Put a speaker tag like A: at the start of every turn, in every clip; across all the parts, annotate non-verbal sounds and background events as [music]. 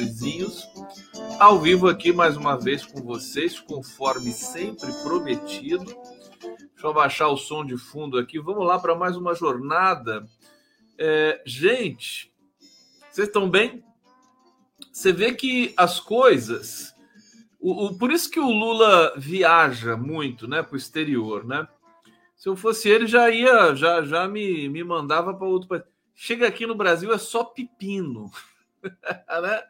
A: coraçõezinhos. Ao vivo aqui mais uma vez com vocês, conforme sempre prometido. Deixa eu baixar o som de fundo aqui. Vamos lá para mais uma jornada. É, gente, vocês estão bem? Você vê que as coisas o, o, por isso que o Lula viaja muito, né, para o exterior, né? Se eu fosse ele, já ia, já, já me, me mandava para outro país. Chega aqui no Brasil é só pepino. [laughs] né?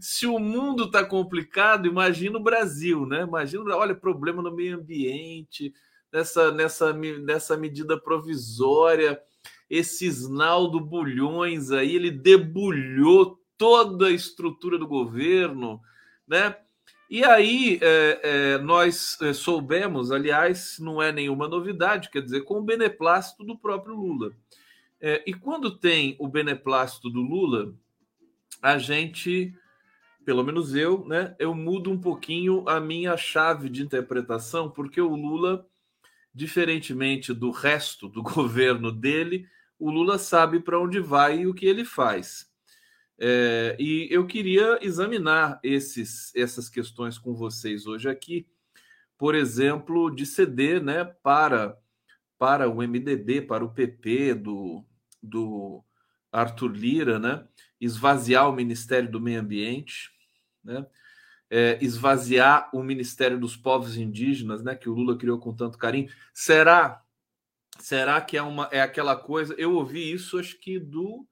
A: Se o mundo está complicado, imagina o Brasil, né? Imagina, olha, problema no meio ambiente, nessa, nessa, nessa medida provisória, esse Isnaldo Bulhões aí, ele debulhou toda a estrutura do governo, né? E aí é, é, nós é, soubemos, aliás, não é nenhuma novidade, quer dizer, com o beneplácito do próprio Lula. É, e quando tem o beneplácito do Lula, a gente, pelo menos eu, né, eu mudo um pouquinho a minha chave de interpretação, porque o Lula, diferentemente do resto do [laughs] governo dele, o Lula sabe para onde vai e o que ele faz. É, e eu queria examinar esses, essas questões com vocês hoje aqui, por exemplo, de ceder né, para, para o MDB, para o PP do, do Arthur Lira, né, esvaziar o Ministério do Meio Ambiente, né, é, esvaziar o Ministério dos Povos Indígenas, né, que o Lula criou com tanto carinho. Será? Será que é, uma, é aquela coisa? Eu ouvi isso, acho que do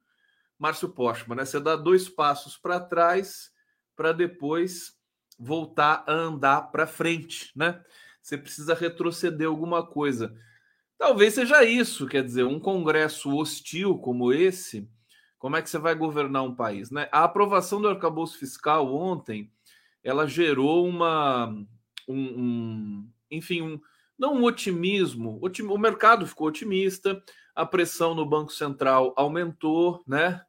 A: Márcio Postman, né? Você dá dois passos para trás para depois voltar a andar para frente, né? Você precisa retroceder alguma coisa. Talvez seja isso, quer dizer, um congresso hostil como esse, como é que você vai governar um país, né? A aprovação do arcabouço fiscal ontem, ela gerou uma um, um enfim, um, não um otimismo, o mercado ficou otimista, a pressão no Banco Central aumentou, né?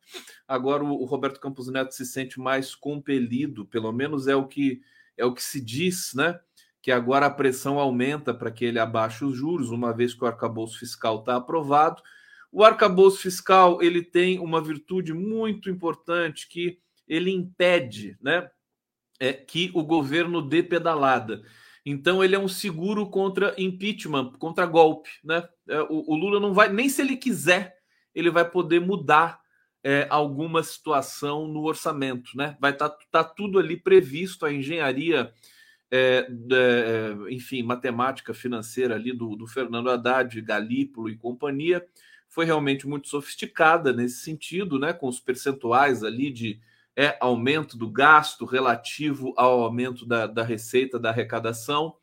A: Agora o Roberto Campos Neto se sente mais compelido, pelo menos é o que é o que se diz, né? Que agora a pressão aumenta para que ele abaixe os juros, uma vez que o arcabouço fiscal está aprovado. O arcabouço fiscal ele tem uma virtude muito importante que ele impede, né? É que o governo dê pedalada. Então ele é um seguro contra impeachment, contra golpe, né? É, o, o Lula não vai, nem se ele quiser, ele vai poder mudar é, alguma situação no orçamento, né? Vai estar tá, tá tudo ali previsto, a engenharia, é, é, enfim, matemática financeira ali do, do Fernando Haddad, Galípolo e companhia, foi realmente muito sofisticada nesse sentido, né? Com os percentuais ali de é aumento do gasto relativo ao aumento da, da receita, da arrecadação.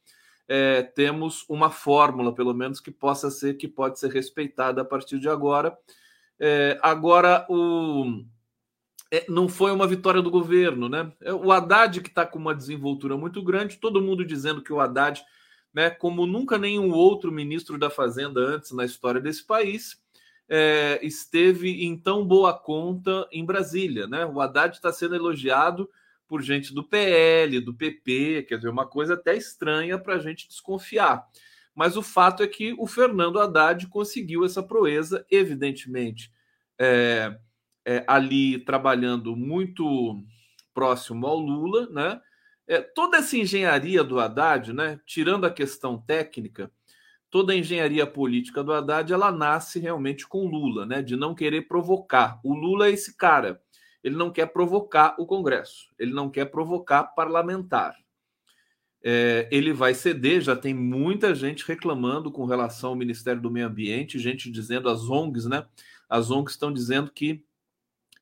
A: É, temos uma fórmula, pelo menos, que possa ser, que pode ser respeitada a partir de agora. É, agora, o, é, não foi uma vitória do governo, né? É, o Haddad, que está com uma desenvoltura muito grande, todo mundo dizendo que o Haddad, né, como nunca nenhum outro ministro da Fazenda antes na história desse país, é, esteve em tão boa conta em Brasília. Né? O Haddad está sendo elogiado por gente do PL, do PP, quer dizer, uma coisa até estranha para a gente desconfiar. Mas o fato é que o Fernando Haddad conseguiu essa proeza, evidentemente, é, é, ali trabalhando muito próximo ao Lula, né? É, toda essa engenharia do Haddad, né, tirando a questão técnica, toda a engenharia política do Haddad ela nasce realmente com Lula, né? De não querer provocar. O Lula é esse cara. Ele não quer provocar o Congresso, ele não quer provocar parlamentar. É, ele vai ceder, já tem muita gente reclamando com relação ao Ministério do Meio Ambiente, gente dizendo, as ONGs, né? As ONGs estão dizendo que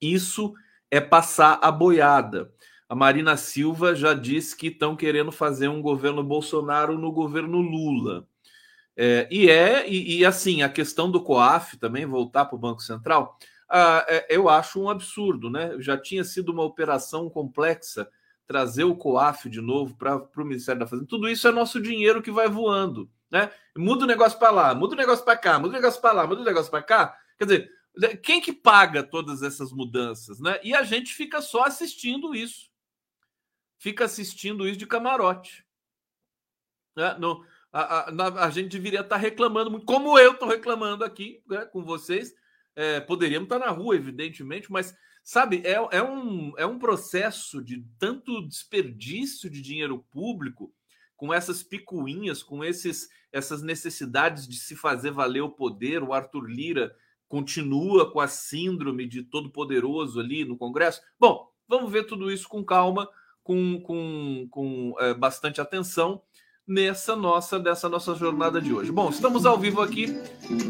A: isso é passar a boiada. A Marina Silva já disse que estão querendo fazer um governo Bolsonaro no governo Lula. É, e é, e, e, assim, a questão do COAF também, voltar para o Banco Central, ah, é, eu acho um absurdo, né? Já tinha sido uma operação complexa trazer o COAF de novo para o Ministério da Fazenda. Tudo isso é nosso dinheiro que vai voando, né? Muda o negócio para lá, muda o negócio para cá, muda o negócio para lá, muda o negócio para cá. Quer dizer, quem que paga todas essas mudanças, né? E a gente fica só assistindo isso. Fica assistindo isso de camarote. Né? No, A, a, a gente deveria estar tá reclamando muito, como eu estou reclamando aqui né, com vocês. É, poderíamos estar tá na rua, evidentemente, mas sabe, é, é, um, é um processo de tanto desperdício de dinheiro público, com essas picuinhas, com esses, essas necessidades de se fazer valer o poder. O Arthur Lira continua com a síndrome de todo poderoso ali no Congresso. Bom, vamos ver tudo isso com calma, com, com, com é, bastante atenção nessa nossa dessa nossa jornada de hoje. Bom, estamos ao vivo aqui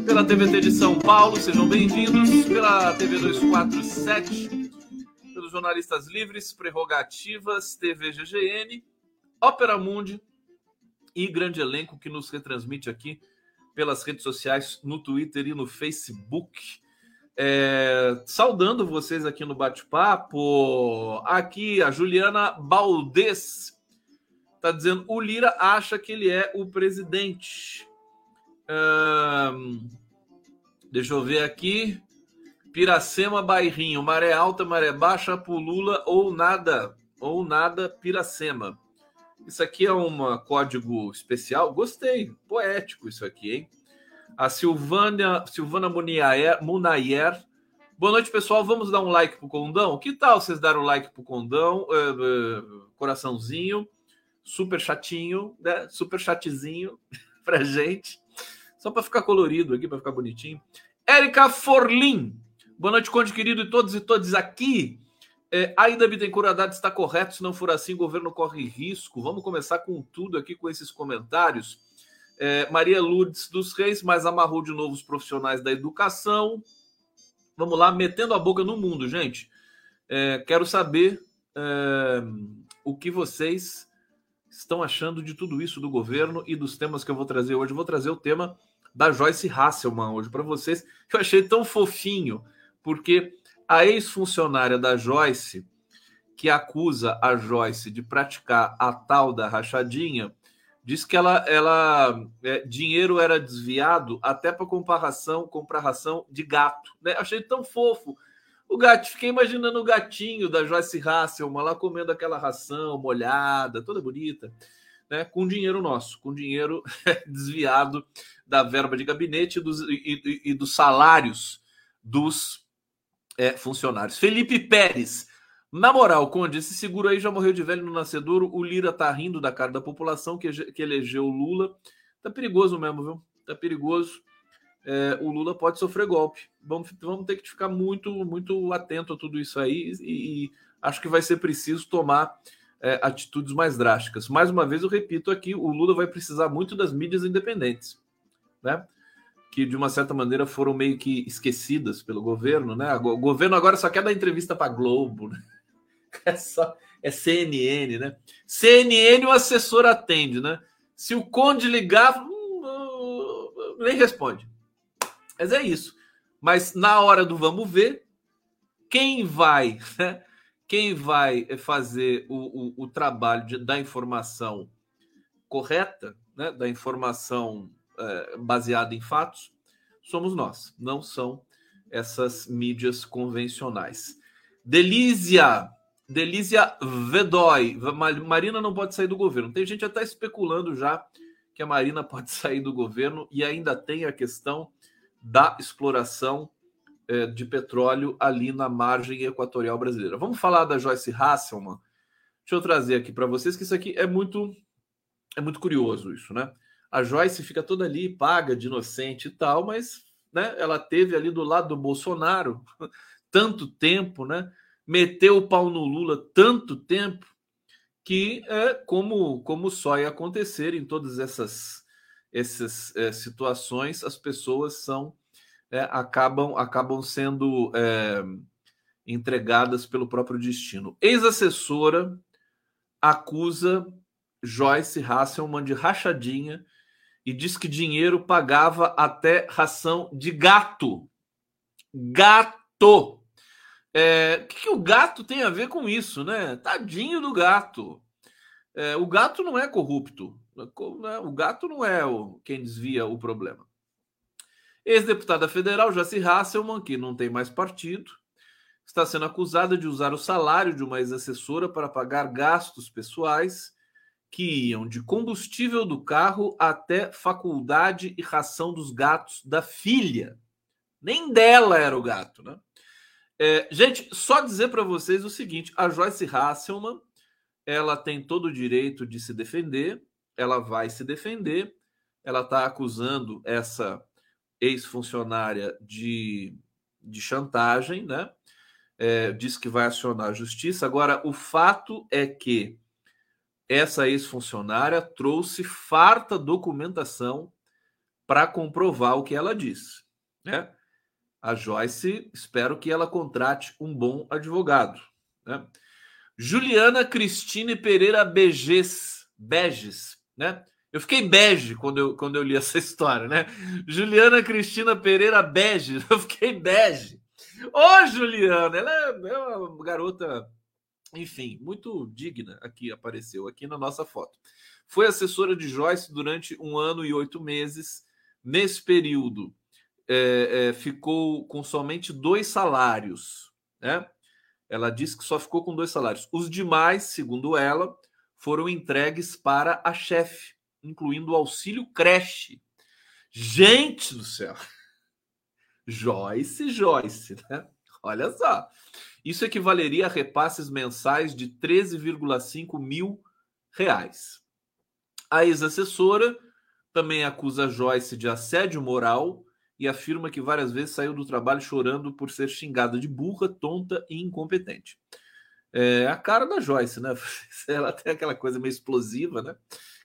A: pela TVT de São Paulo, sejam bem-vindos pela TV 247, pelos jornalistas livres, prerrogativas, TV GGN, Ópera Mundi e grande elenco que nos retransmite aqui pelas redes sociais, no Twitter e no Facebook. É, saudando vocês aqui no bate-papo, aqui a Juliana Baldes Tá dizendo o Lira acha que ele é o presidente. deixa eu ver aqui. Piracema, Bairrinho, maré alta, maré baixa, pulula ou nada, ou nada, Piracema. Isso aqui é um código especial. Gostei, poético isso aqui, hein? A Silvânia, Silvana Munayer, Munayer. Boa noite, pessoal. Vamos dar um like pro Condão? Que tal vocês darem um like pro Condão? Uh, uh, coraçãozinho super chatinho, né? Super chatzinho [laughs] pra gente. Só para ficar colorido aqui, para ficar bonitinho. Érica Forlim. Boa noite, Conde querido, e todos e todas aqui. É, ainda Bittencourt Haddad está correto, se não for assim, o governo corre risco. Vamos começar com tudo aqui, com esses comentários. É, Maria Lourdes dos Reis, mas amarrou de novo os profissionais da educação. Vamos lá, metendo a boca no mundo, gente. É, quero saber é, o que vocês estão achando de tudo isso do governo e dos temas que eu vou trazer hoje. Vou trazer o tema da Joyce Hasselman hoje para vocês, que eu achei tão fofinho, porque a ex-funcionária da Joyce, que acusa a Joyce de praticar a tal da rachadinha, diz que ela, ela é, dinheiro era desviado até para comparação, comprar ração de gato. Né? Achei tão fofo o gato, fiquei imaginando o gatinho da Joyce Hasselman lá comendo aquela ração molhada, toda bonita, né? Com dinheiro nosso, com dinheiro [laughs] desviado da verba de gabinete e dos, e, e dos salários dos é, funcionários. Felipe Pérez. Na moral, Conde, esse seguro aí já morreu de velho no nascedouro. O Lira tá rindo da cara da população que, que elegeu o Lula. Tá perigoso mesmo, viu? Tá perigoso é, o Lula pode sofrer golpe. Vamos, vamos ter que ficar muito, muito atento a tudo isso aí e, e acho que vai ser preciso tomar é, atitudes mais drásticas. Mais uma vez, eu repito aqui, o Lula vai precisar muito das mídias independentes, né? Que de uma certa maneira foram meio que esquecidas pelo governo, né? O governo agora só quer dar entrevista para Globo, né? [laughs] É só é CNN, né? CNN o assessor atende, né? Se o Conde ligar, hum, hum, nem responde. Mas é isso. Mas na hora do vamos ver, quem vai, né? quem vai fazer o, o, o trabalho de, da informação correta, né? da informação é, baseada em fatos, somos nós, não são essas mídias convencionais. Delícia, Delícia Vedói, Marina não pode sair do governo. Tem gente até especulando já que a Marina [laughs] pode sair do governo e ainda tem a questão da exploração é, de petróleo ali na margem equatorial brasileira. Vamos falar da Joyce Hasselman. Deixa eu trazer aqui para vocês que isso aqui é muito é muito curioso isso, né? A Joyce fica toda ali paga de inocente e tal, mas né, ela teve ali do lado do Bolsonaro [laughs] tanto tempo, né? Meteu o pau no Lula tanto tempo que é como como só ia acontecer em todas essas essas é, situações, as pessoas são é, acabam acabam sendo é, entregadas pelo próprio destino. Ex-assessora acusa Joyce Hasselman de rachadinha e diz que dinheiro pagava até ração de gato. Gato! É, o que, que, o gato tem a ver com isso, né? Tadinho do gato. É, o gato não é corrupto. Né, o gato não é o, quem desvia o problema. Ex-deputada federal Jaci Hasselman, que não tem mais partido, está sendo acusada de usar o salário de uma ex-assessora para pagar gastos pessoais que iam de combustível do carro até faculdade e ração dos gatos da filha. Nem dela era o gato, né? É, gente, só dizer para vocês o seguinte: a Joyce Hasselman ela tem todo o direito de se defender, ela vai se defender, ela está acusando essa ex-funcionária de, de chantagem, né? É, diz que vai acionar a justiça. Agora, o fato é que essa ex-funcionária trouxe farta documentação para comprovar o que ela disse. Né? A Joyce, espero que ela contrate um bom advogado. Né? Juliana Cristine Pereira Beges, Beges, né? Eu fiquei bege quando eu, quando eu li [laughs] essa história, né? Juliana Cristina Pereira Bege, [laughs] eu fiquei bege. Ô, Juliana, ela é, é uma garota enfim, muito digna aqui apareceu aqui na nossa foto. Foi assessora de Joyce durante um ano e oito meses. Nesse período, é, é, ficou com somente dois salários. Né? Ela disse que só ficou com dois salários. Os demais, segundo ela, foram entregues para a chefe, incluindo o auxílio creche. Gente do céu! Joyce, Joyce, né? Olha só. Isso equivaleria a repasses mensais de 13,5 mil reais. A ex-assessora também acusa Joyce de assédio moral e afirma que várias vezes saiu do trabalho chorando por ser xingada de burra, tonta e incompetente. É a cara da Joyce, né? [laughs] Ela tem aquela coisa meio explosiva, né?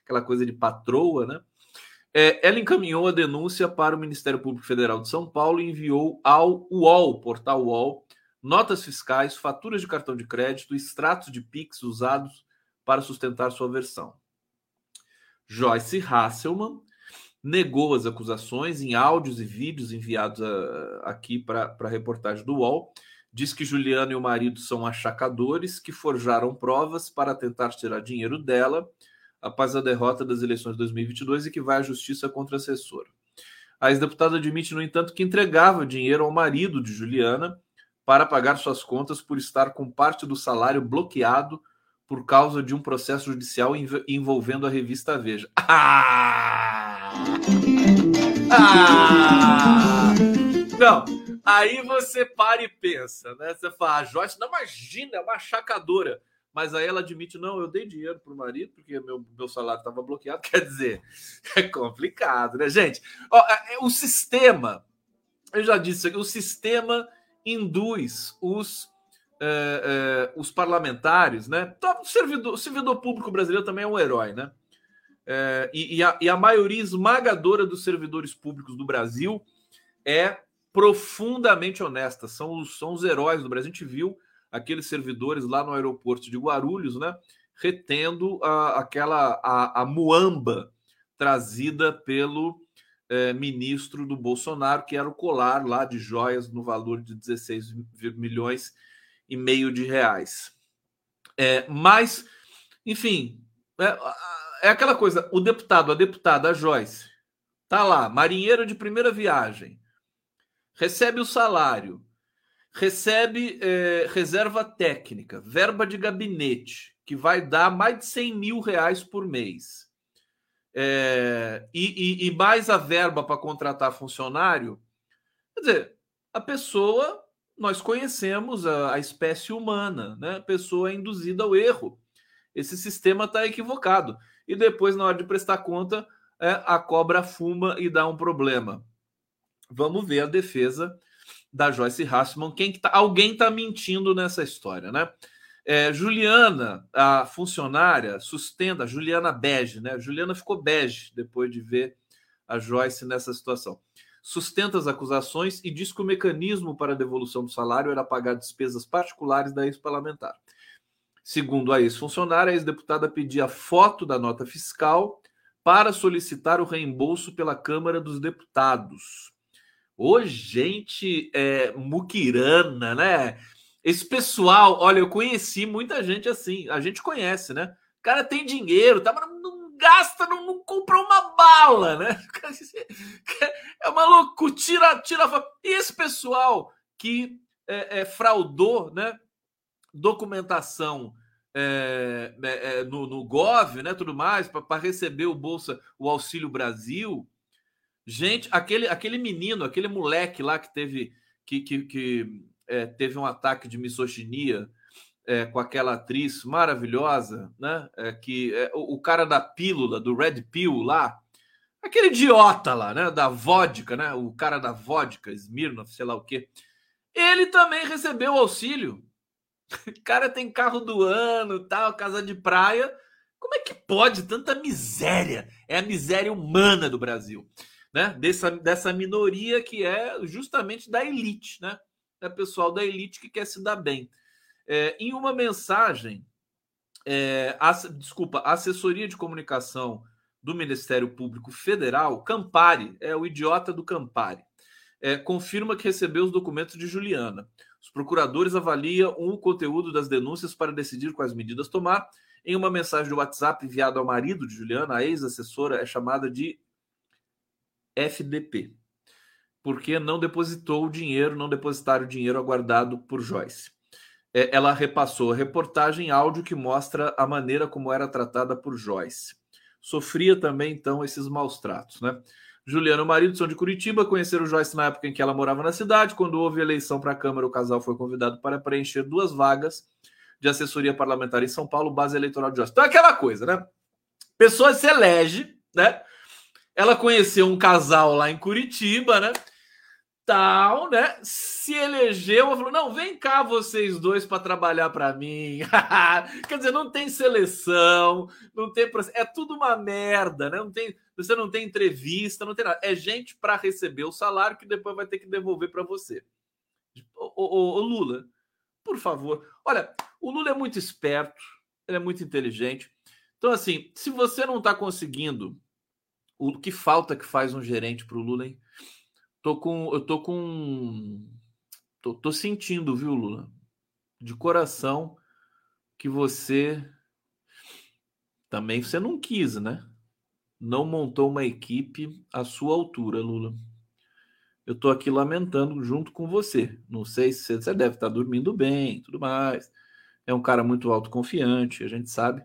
A: Aquela coisa de patroa, né? É, ela encaminhou a denúncia para o Ministério Público Federal de São Paulo e enviou ao UOL, portal UOL, notas fiscais, faturas de cartão de crédito, extratos de PIX usados para sustentar sua versão. Joyce Hasselman negou as acusações em áudios e vídeos enviados a, ah, aqui para a reportagem do UOL. Diz que Juliana e o marido são achacadores que forjaram provas para tentar tirar dinheiro dela após a derrota das eleições de 2022 e que vai à justiça contra a assessora. A ex-deputada admite, no entanto, que entregava dinheiro ao marido de Juliana para pagar suas contas por estar com parte do salário bloqueado por causa de um processo judicial envolvendo a revista Veja. [laughs] Ah! Ah! Não, aí você para e pensa, né? Você fala, a Joyce, não imagina, é uma chacadora. Mas aí ela admite, não, eu dei dinheiro pro marido, porque meu, meu salário estava bloqueado. [laughs] Quer dizer, é complicado, né, gente? Ó, é, o sistema, eu já disse aqui, o sistema induz os, é, é, os parlamentares, né? Então, o servidor, o servidor público brasileiro também é um herói, né? É, e, e, a, e, a, maioria esmagadora dos servidores públicos do Brasil é profundamente honesta, são os, são os heróis do Brasil. A gente viu aqueles servidores lá no aeroporto de Guarulhos, né? Retendo a, aquela a, a muamba trazida pelo é, ministro do Bolsonaro, que era o colar lá de joias no valor de 16 milhões e meio de reais. É, mas, enfim, é, é aquela coisa: o deputado, a deputada, a Joyce, tá lá, marinheiro de primeira viagem, recebe o salário, recebe é, reserva técnica, verba de gabinete, que vai dar mais de 100 mil reais por mês é, e, e, e mais a verba para contratar funcionário, quer dizer, a pessoa, nós conhecemos a, a espécie humana, né? A pessoa é induzida ao erro. Esse sistema está equivocado. E depois, na hora de prestar conta, é, a cobra fuma e dá um problema. Vamos ver a defesa da Joyce Hassman. Quem que tá, alguém está mentindo nessa história, né? É, Juliana, a funcionária, sustenta, Juliana bege, né? Juliana ficou bege depois de ver a Joyce nessa situação. Sustenta as acusações e diz que o mecanismo para a devolução do salário era pagar despesas particulares da ex-parlamentar. Segundo a ex-funcionária, a ex-deputada pedia foto da nota fiscal para solicitar o reembolso pela Câmara dos Deputados. Ô, gente é, muquirana, né? Esse pessoal, olha, eu conheci muita gente assim. A gente conhece, né? O cara tem dinheiro, tá, mas não gasta, não, não compra uma bala, né? [laughs] É maluco, tira, tira. E esse pessoal que é, é, fraudou, né? Documentação é, é, no, no Gov, né, tudo mais, para receber o Bolsa, o Auxílio Brasil. Gente, aquele, aquele menino, aquele moleque lá que teve que, que, que é, teve um ataque de misoginia é, com aquela atriz maravilhosa, né? É, que é, o, o, cara da pílula, do Red Pill lá, aquele idiota lá, né? Da vodka, né? O cara da vodka, Smirnoff, sei lá o quê. Ele também recebeu auxílio. O [laughs] cara tem carro do ano, tal, casa de praia. Como é que pode tanta miséria? É a miséria humana do Brasil, né? Dessa, dessa minoria que é justamente da elite, né? É pessoal da elite que quer se dar bem. É, em uma mensagem, é, a, desculpa, a assessoria de comunicação do Ministério Público Federal, Campari, é o idiota do Campari, é, confirma que recebeu os documentos de Juliana. Os procuradores avaliam o conteúdo das denúncias para decidir quais medidas tomar. Em uma mensagem de WhatsApp enviada ao marido de Juliana, a ex-assessora é chamada de FDP, porque não depositou o dinheiro, não depositaram o dinheiro aguardado por Joyce. É, ela repassou a reportagem áudio que mostra a maneira como era tratada por Joyce. Sofria também, então, esses maus tratos, né? Juliano e o marido são de Curitiba, conheceram Joyce na época em que ela morava na cidade. Quando houve eleição para a Câmara, o casal foi convidado para preencher duas vagas de assessoria parlamentar em São Paulo, base eleitoral de Joyce. Então, é aquela coisa, né? Pessoa se elege, né? Ela conheceu um casal lá em Curitiba, né? tal, né? Se elegeu, falou: não, vem cá vocês dois para trabalhar para mim. [laughs] Quer dizer, não tem seleção, não tem é tudo uma merda, né? Não tem, você não tem entrevista, não tem nada. É gente para receber o salário que depois vai ter que devolver para você. O, Lula, por favor, olha, o Lula é muito esperto, ele é muito inteligente. Então, assim, se você não está conseguindo o que falta que faz um gerente para o Lula, hein? Tô com. Eu tô com. Tô, tô sentindo, viu, Lula? De coração que você. Também você não quis, né? Não montou uma equipe à sua altura, Lula. Eu tô aqui lamentando junto com você. Não sei se você deve estar dormindo bem, tudo mais. É um cara muito autoconfiante, a gente sabe.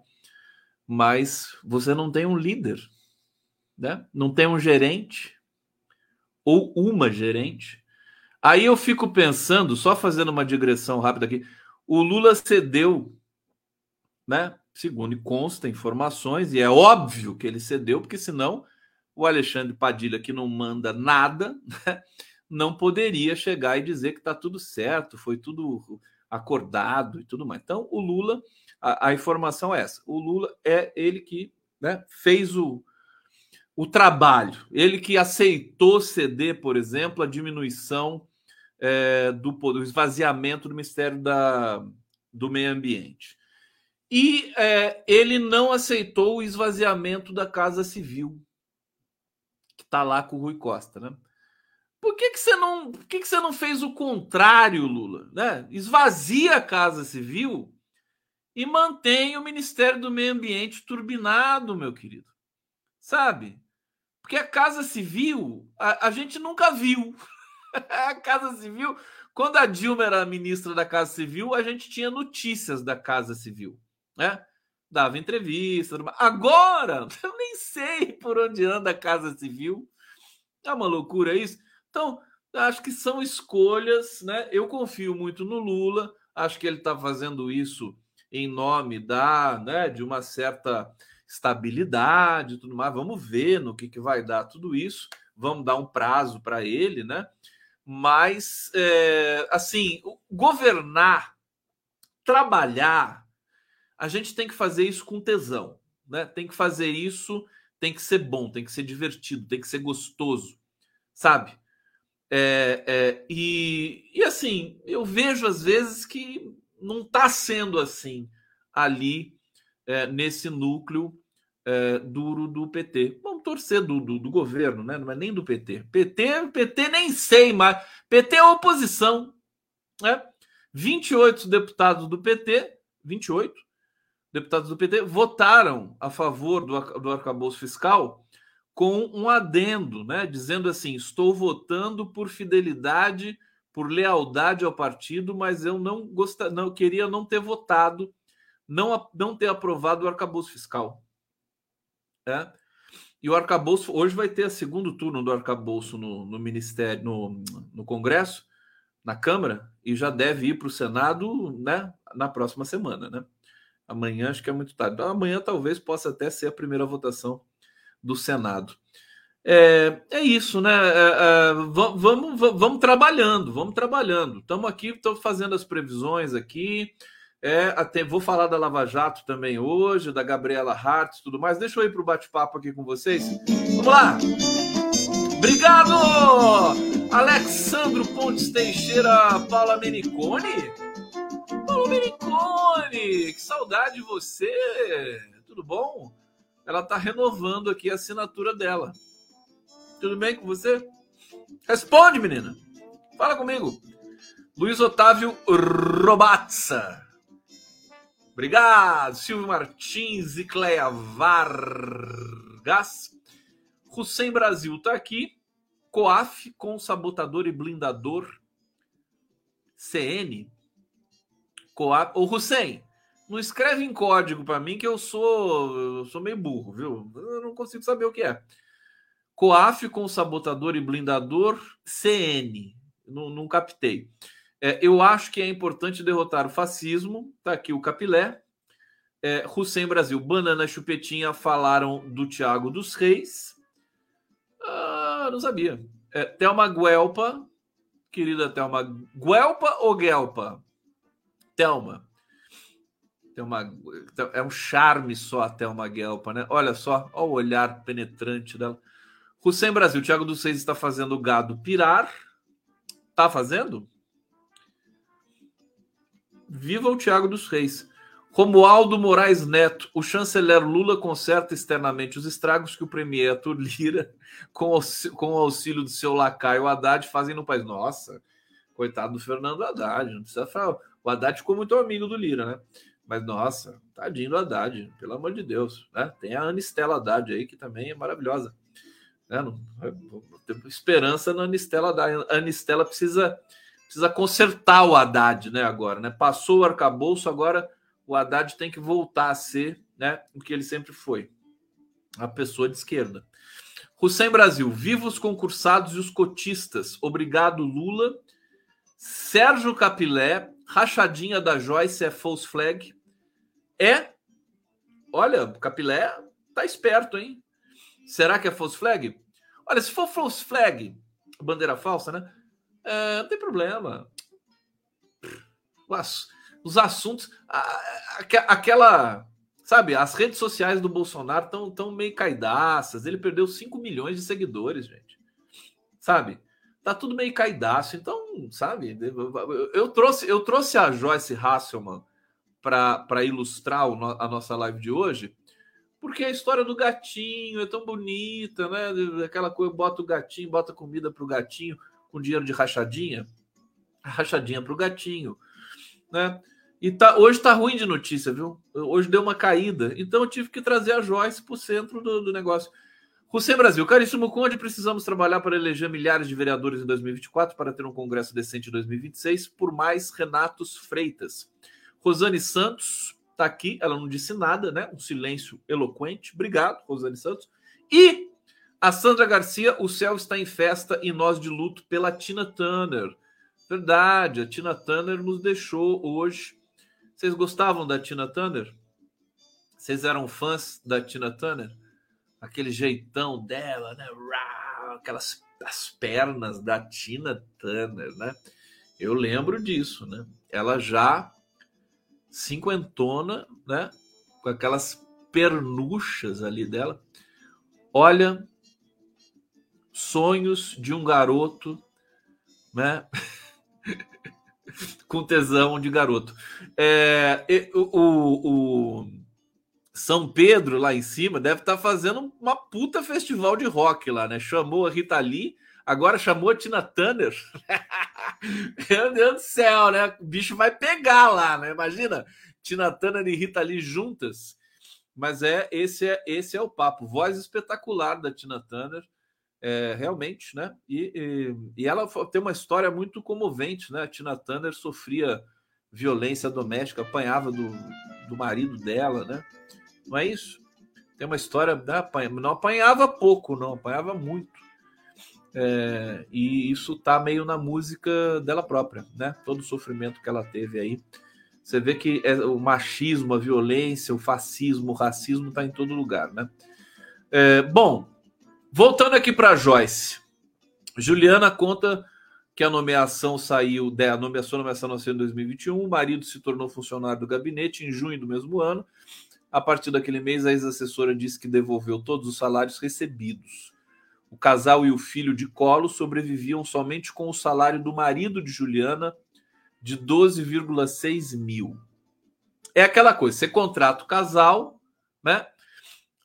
A: Mas você não tem um líder, né? Não tem um gerente, ou uma gerente. Aí eu fico pensando, só fazendo uma digressão rápida aqui, o Lula cedeu, né? Segundo consta informações, e é óbvio que ele cedeu, porque senão o Alexandre Padilha, que não manda nada, né? não poderia chegar e dizer que está tudo certo, foi tudo acordado e tudo mais. Então, o Lula, a, a informação é essa: o Lula é ele que né, fez o, o trabalho. Ele que aceitou ceder, por exemplo, a diminuição é, do, do, esvaziamento do Ministério da, do Meio Ambiente. E é, ele não aceitou o esvaziamento da Casa Civil, que está lá com o Rui Costa, né? Por que, que, você não, por que, que você não fez o contrário, Lula? Né? Esvazia a Casa Civil e mantém o Ministério do Meio Ambiente turbinado, meu querido. Sabe? Porque a Casa Civil, a, a gente nunca viu. [laughs] a Casa Civil, quando a Dilma era ministra da Casa Civil, a gente tinha notícias da Casa Civil, né? Dava entrevista. Agora, [laughs] eu nem sei por onde anda a Casa Civil. É uma loucura isso. Então, acho que são escolhas, né? Eu confio muito no Lula, acho que ele está fazendo isso em nome da, né, de uma certa estabilidade e tudo mais. Vamos ver no que, que vai dar tudo isso. Vamos dar um prazo para ele, né? Mas, é, assim, governar, trabalhar, a gente tem que fazer isso com tesão, né? Tem que fazer isso, tem que ser bom, tem que ser divertido, tem que ser gostoso, sabe? É, é, e, e assim, eu vejo às vezes que não está sendo assim ali é, nesse núcleo é, duro do PT. Vamos torcer do, do, do, governo, né? não é nem do PT. PT, PT nem sei mais. PT é oposição. Né? 28 deputados do PT, 28 deputados do PT, votaram a favor do, do arcabouço fiscal com um adendo, né? dizendo assim: estou votando por fidelidade, por lealdade ao partido, mas eu não, gostaria, não queria não ter votado não, não ter aprovado o arcabouço fiscal. É? E o arcabouço, hoje vai ter o segundo turno do arcabouço no, no Ministério, no, no Congresso, na Câmara, e já deve ir para o Senado né, na próxima semana. Né? Amanhã acho que é muito tarde. Amanhã talvez possa até ser a primeira votação do Senado. É, é isso, né? É, é, vamos, vamos, vamos trabalhando, vamos trabalhando. Estamos aqui, estamos fazendo as previsões aqui. É, até, vou falar da Lava Jato também hoje, da Gabriela Hart e tudo mais. Deixa eu ir para o bate-papo aqui com vocês. Vamos lá! Obrigado! Alexandro Pontes Teixeira, Paula Menicone. Paula Menicone, que saudade de você! Tudo bom? Ela está renovando aqui a assinatura dela. Tudo bem com você? Responde, menina. Fala comigo. Luiz Otávio Robatza. Obrigado. Silvio Martins e Cleia Vargas. Hussein Brasil está aqui. Coaf com sabotador e blindador. CN. Coaf. Ô, Hussein, não escreve em código para mim que eu sou, eu sou meio burro, viu? Eu não consigo saber o que é. COAF com sabotador e blindador CN. Não, não captei. É, eu acho que é importante derrotar o fascismo. Tá aqui o Capilé. É, Hussein Brasil, Banana Chupetinha falaram do Tiago dos Reis. Ah, não sabia. É, Thelma Guelpa, querida Thelma. Guelpa ou Guelpa? Thelma. Thelma, é um charme só a Thelma Guelpa, né? Olha só, olha o olhar penetrante dela. Hussein Brasil, Thiago dos Seis está fazendo o gado pirar. Tá fazendo? Viva o Thiago dos Reis. Romualdo Moraes Neto, o chanceler Lula conserta externamente os estragos que o premier Arthur Lira, com, o auxílio do seu lacaio Haddad, fazem no país. Nossa, coitado do Fernando Haddad, não precisa falar. O Haddad ficou muito amigo do Lira, né? Mas, nossa, tadinho do Haddad, pelo amor de Deus. Né? Tem a Anistela Haddad aí, que também é maravilhosa. Né? Não, esperança na Anistela. A Anistela precisa, precisa consertar o Haddad né, agora. Né? Passou o arcabouço, agora o Haddad tem que voltar a ser né, o que ele sempre foi. A pessoa de esquerda. Hussein Brasil, vivos concursados e os cotistas. Obrigado, Lula. Sérgio Capilé, rachadinha da Joyce é false flag. É. Olha, Capilé tá esperto, hein? Será que é false flag? Olha, se for false flag, bandeira falsa, né? É, não tem problema. Os assuntos, aquela, sabe, as redes sociais do Bolsonaro estão tão meio caidaças. Ele perdeu 5 milhões de seguidores, gente. Sabe? Tá tudo meio caidaço. Então, sabe, eu trouxe, eu trouxe a Joyce Hasselman para ilustrar a nossa live de hoje porque a história do gatinho é tão bonita, né? Aquela coisa, bota o gatinho, bota comida para o gatinho com dinheiro de rachadinha, rachadinha para o gatinho, né? E tá, hoje tá ruim de notícia, viu? Hoje deu uma caída. Então eu tive que trazer a Joyce para o centro do, do negócio. Hussein Brasil, caríssimo Conde, precisamos trabalhar para eleger milhares de vereadores em 2024 para ter um Congresso decente em 2026 por mais Renatos Freitas. Rosane Santos, está aqui, ela não disse nada, né? Um silêncio eloquente. Obrigado, Rosane Santos. E a Sandra Garcia, o céu está em festa e nós de luto pela Tina Turner. Verdade, a Tina Turner nos deixou hoje. Vocês gostavam da Tina Turner? Vocês eram fãs da Tina Turner? Aquele jeitão dela, né? Aquelas as pernas da Tina Turner, né? Eu lembro disso, né? Ela já cinquentona, né? Com aquelas pernuchas ali dela. Olha, sonhos de um garoto, né? [laughs] com tesão de garoto. É, o, o, São Pedro lá em cima deve estar tá fazendo uma puta festival de rock lá, né? Chamou a Rita Lee, agora chamou a Tina Turner. [laughs] Meu Deus do céu, né? O bicho vai pegar lá, né? Imagina, Tina Turner e Rita Lee juntas. Mas é esse é esse é o papo. Voz espetacular da Tina Turner, é, realmente, né? E, e, e, ela tem uma história muito comovente, né? A Tina Turner sofria violência doméstica, apanhava do, do marido dela, né? Não é isso? Tem uma história, né? não apanhava pouco, não, apanhava muito. É, e isso tá meio na música dela própria, né? Todo o sofrimento que ela teve aí. Você vê que é, o machismo, a violência, o fascismo, o racismo tá em todo lugar, né? É, bom, voltando aqui para Joyce. Juliana conta que a nomeação saiu, né, a nomeação, a nomeação nasceu em 2021, o marido se tornou funcionário do gabinete em junho do mesmo ano. A partir daquele mês, a ex-assessora disse que devolveu todos os salários recebidos. O casal e o filho de colo sobreviviam somente com o salário do marido de Juliana, de 12,6 mil. É aquela coisa, você contrata o casal, né?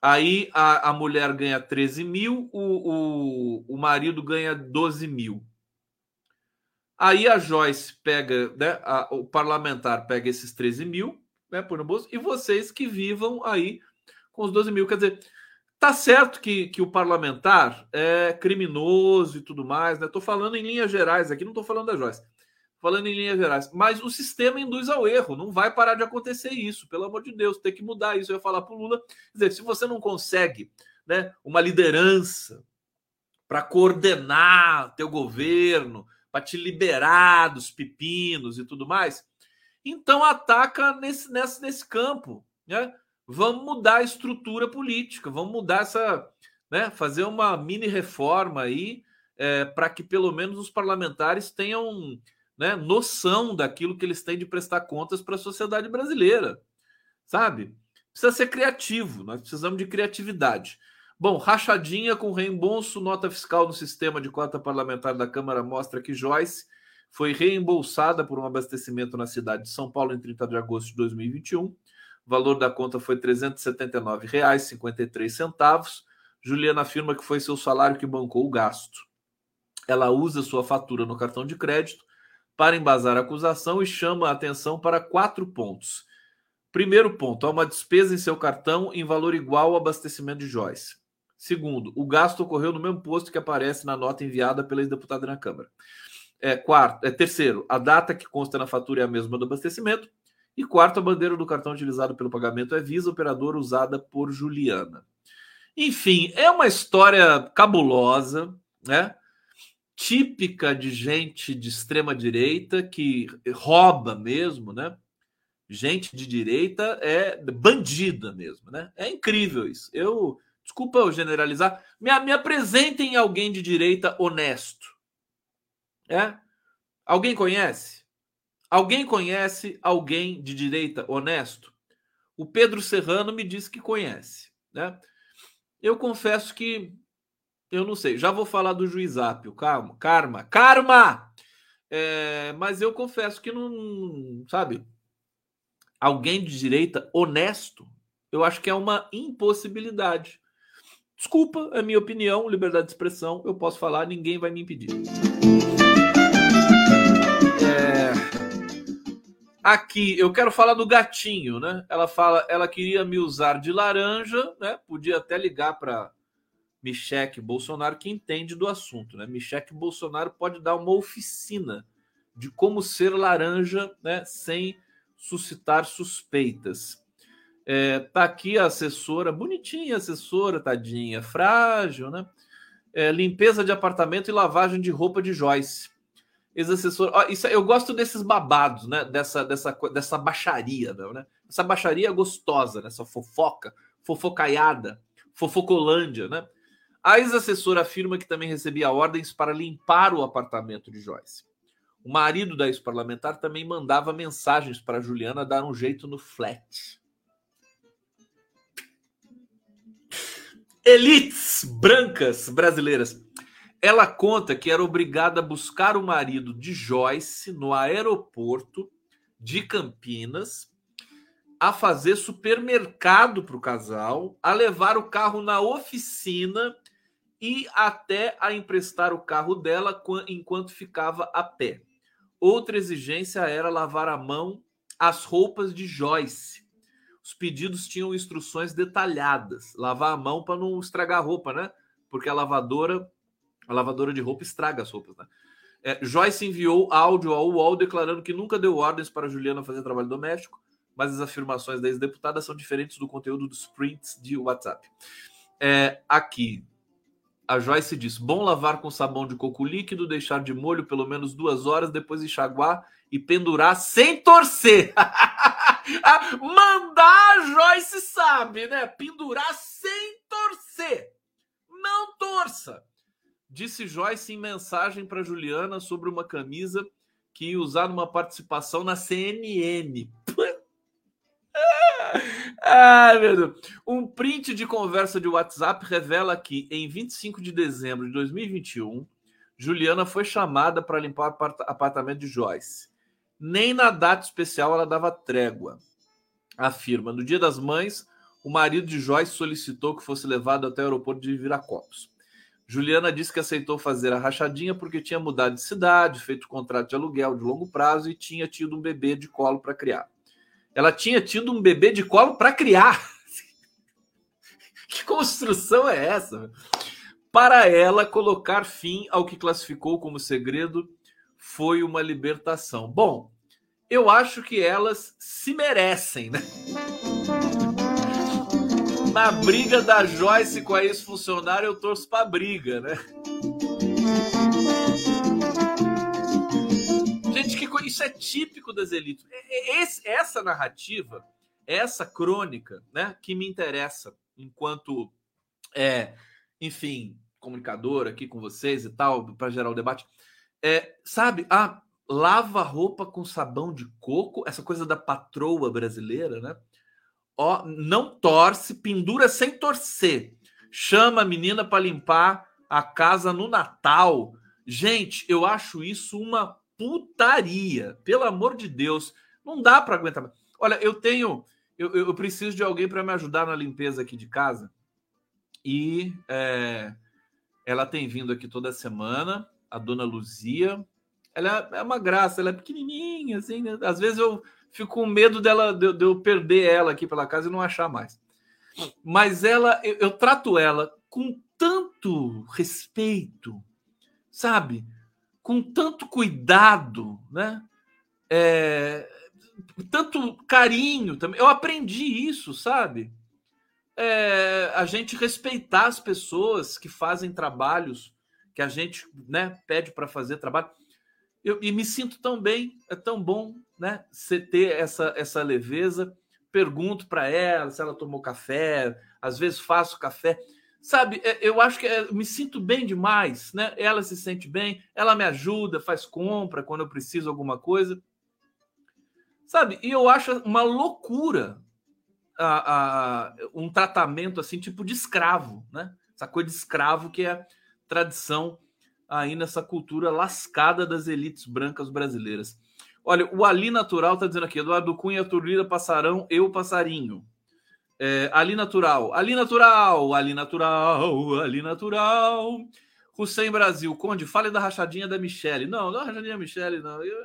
A: Aí a, a mulher ganha 13 mil, o, o, o marido ganha 12 mil. Aí a Joyce pega, né, a, o parlamentar pega esses 13 mil, né, por no bolso, e vocês que vivam aí com os 12 mil. Quer dizer, tá certo que, que o parlamentar é criminoso e tudo mais, né? Tô falando em linhas gerais aqui, não tô falando da Joyce. Falando em linhas gerais. Mas o sistema induz ao erro, não vai parar de acontecer isso, pelo amor de Deus, tem que mudar isso. Eu ia falar pro Lula, quer dizer, se você não consegue, né, uma liderança para coordenar teu governo, para te liberar dos pepinos e tudo mais. Então ataca nesse, nesse, nesse campo. Né? Vamos mudar a estrutura política, vamos mudar essa. Né? Fazer uma mini reforma aí é, para que pelo menos os parlamentares tenham né, noção daquilo que eles têm de prestar contas para a sociedade brasileira. Sabe? Precisa ser criativo, nós precisamos de criatividade. Bom, rachadinha com reembolso, nota fiscal no sistema de cota parlamentar da Câmara mostra que Joyce foi reembolsada por um abastecimento na cidade de São Paulo em 30 de agosto de 2021. O valor da conta foi R$ 379,53. Juliana afirma que foi seu salário que bancou o gasto. Ela usa sua fatura no cartão de crédito para embasar a acusação e chama a atenção para quatro pontos. Primeiro ponto, há uma despesa em seu cartão em valor igual ao abastecimento de Joyce. Segundo, o gasto ocorreu no mesmo posto que aparece na nota enviada pela ex-deputada na Câmara. É, quarto, é, terceiro, a data que consta na fatura é a mesma do abastecimento. E quarto, a bandeira do cartão utilizado pelo pagamento é Visa, operadora usada por Juliana. Enfim, é uma história cabulosa, né? Típica de gente de extrema direita que rouba mesmo, né? Gente de direita é bandida mesmo, né? É incrível isso. Eu Desculpa eu generalizar. Me, me apresentem alguém de direita honesto. É? Alguém conhece? Alguém conhece alguém de direita honesto? O Pedro Serrano me disse que conhece. Né? Eu confesso que eu não sei. Já vou falar do juiz Apio. Calma, karma, karma! É, mas eu confesso que não, sabe? Alguém de direita honesto, eu acho que é uma impossibilidade. Desculpa, é minha opinião, liberdade de expressão, eu posso falar, ninguém vai me impedir. É... Aqui, eu quero falar do gatinho, né? Ela fala, ela queria me usar de laranja, né? Podia até ligar para Michele Bolsonaro, que entende do assunto, né? Michele Bolsonaro pode dar uma oficina de como ser laranja, né? Sem suscitar suspeitas. É, tá aqui a assessora, bonitinha a assessora, tadinha, frágil, né? É, limpeza de apartamento e lavagem de roupa de Joyce. Ex-assessor, isso, eu gosto desses babados, né? Dessa, dessa, dessa baixaria, né? Essa baixaria gostosa, né? essa fofoca, fofocaiada, fofocolândia, né? A ex-assessora afirma que também recebia ordens para limpar o apartamento de Joyce. O marido da ex-parlamentar também mandava mensagens para Juliana dar um jeito no flat. elites brancas brasileiras. Ela conta que era obrigada a buscar o marido de Joyce no aeroporto de Campinas, a fazer supermercado para o casal, a levar o carro na oficina e até a emprestar o carro dela enquanto ficava a pé. Outra exigência era lavar a mão as roupas de Joyce os pedidos tinham instruções detalhadas. Lavar a mão para não estragar a roupa, né? Porque a lavadora, a lavadora de roupa estraga as roupas, né? É, Joyce enviou áudio ao UOL declarando que nunca deu ordens para Juliana fazer trabalho doméstico, mas as afirmações da ex-deputada são diferentes do conteúdo dos prints de WhatsApp. É, aqui, a Joyce diz: bom lavar com sabão de coco líquido, deixar de molho pelo menos duas horas, depois enxaguar e pendurar sem torcer. [laughs] Mandar, a Joyce sabe, né? Pendurar sem torcer. Não torça. Disse Joyce em mensagem para Juliana sobre uma camisa que ia usar numa participação na CNN. Ai, meu Deus. Um print de conversa de WhatsApp revela que em 25 de dezembro de 2021, Juliana foi chamada para limpar o apartamento de Joyce. Nem na data especial ela dava trégua. Afirma: no Dia das Mães, o marido de Joyce solicitou que fosse levado até o aeroporto de Viracopos. Juliana disse que aceitou fazer a rachadinha porque tinha mudado de cidade, feito contrato de aluguel de longo prazo e tinha tido um bebê de colo para criar. Ela tinha tido um bebê de colo para criar. [laughs] que construção é essa? Para ela, colocar fim ao que classificou como segredo foi uma libertação. Bom, eu acho que elas se merecem, né? Na briga da Joyce com a ex-funcionária, eu torço pra briga, né? Isso é típico das elites. Esse, essa narrativa, essa crônica, né, que me interessa enquanto, é, enfim, comunicador aqui com vocês e tal, para gerar o debate. É, sabe, a lava roupa com sabão de coco, essa coisa da patroa brasileira, né? ó, não torce, pendura sem torcer. Chama a menina para limpar a casa no Natal. Gente, eu acho isso uma putaria. Pelo amor de Deus, não dá para aguentar. Olha, eu tenho, eu, eu preciso de alguém para me ajudar na limpeza aqui de casa. E é, ela tem vindo aqui toda semana, a dona Luzia. Ela é uma graça, ela é pequenininha, assim, né? Às vezes eu fico com medo dela de, de, eu perder ela aqui pela casa e não achar mais. Mas ela, eu, eu trato ela com tanto respeito, sabe? Com tanto cuidado, né? É, tanto carinho também. Eu aprendi isso, sabe? É, a gente respeitar as pessoas que fazem trabalhos que a gente né, pede para fazer trabalho. Eu, e me sinto tão bem, é tão bom né? Você ter essa, essa leveza. Pergunto para ela se ela tomou café, às vezes faço café. Sabe, é, eu acho que é, me sinto bem demais, né? Ela se sente bem, ela me ajuda, faz compra quando eu preciso alguma coisa. Sabe, e eu acho uma loucura a, a, um tratamento assim, tipo de escravo, né? Essa coisa de escravo que é tradição aí nessa cultura lascada das elites brancas brasileiras. Olha, o Ali Natural está dizendo aqui, Eduardo Cunha, Turlida, Passarão, eu, Passarinho. É, Ali Natural, Ali Natural, Ali Natural, Ali Natural. Hussein Brasil, Conde, fale da rachadinha da Michelle. Não, não é rachadinha da Michelle, não. Eu,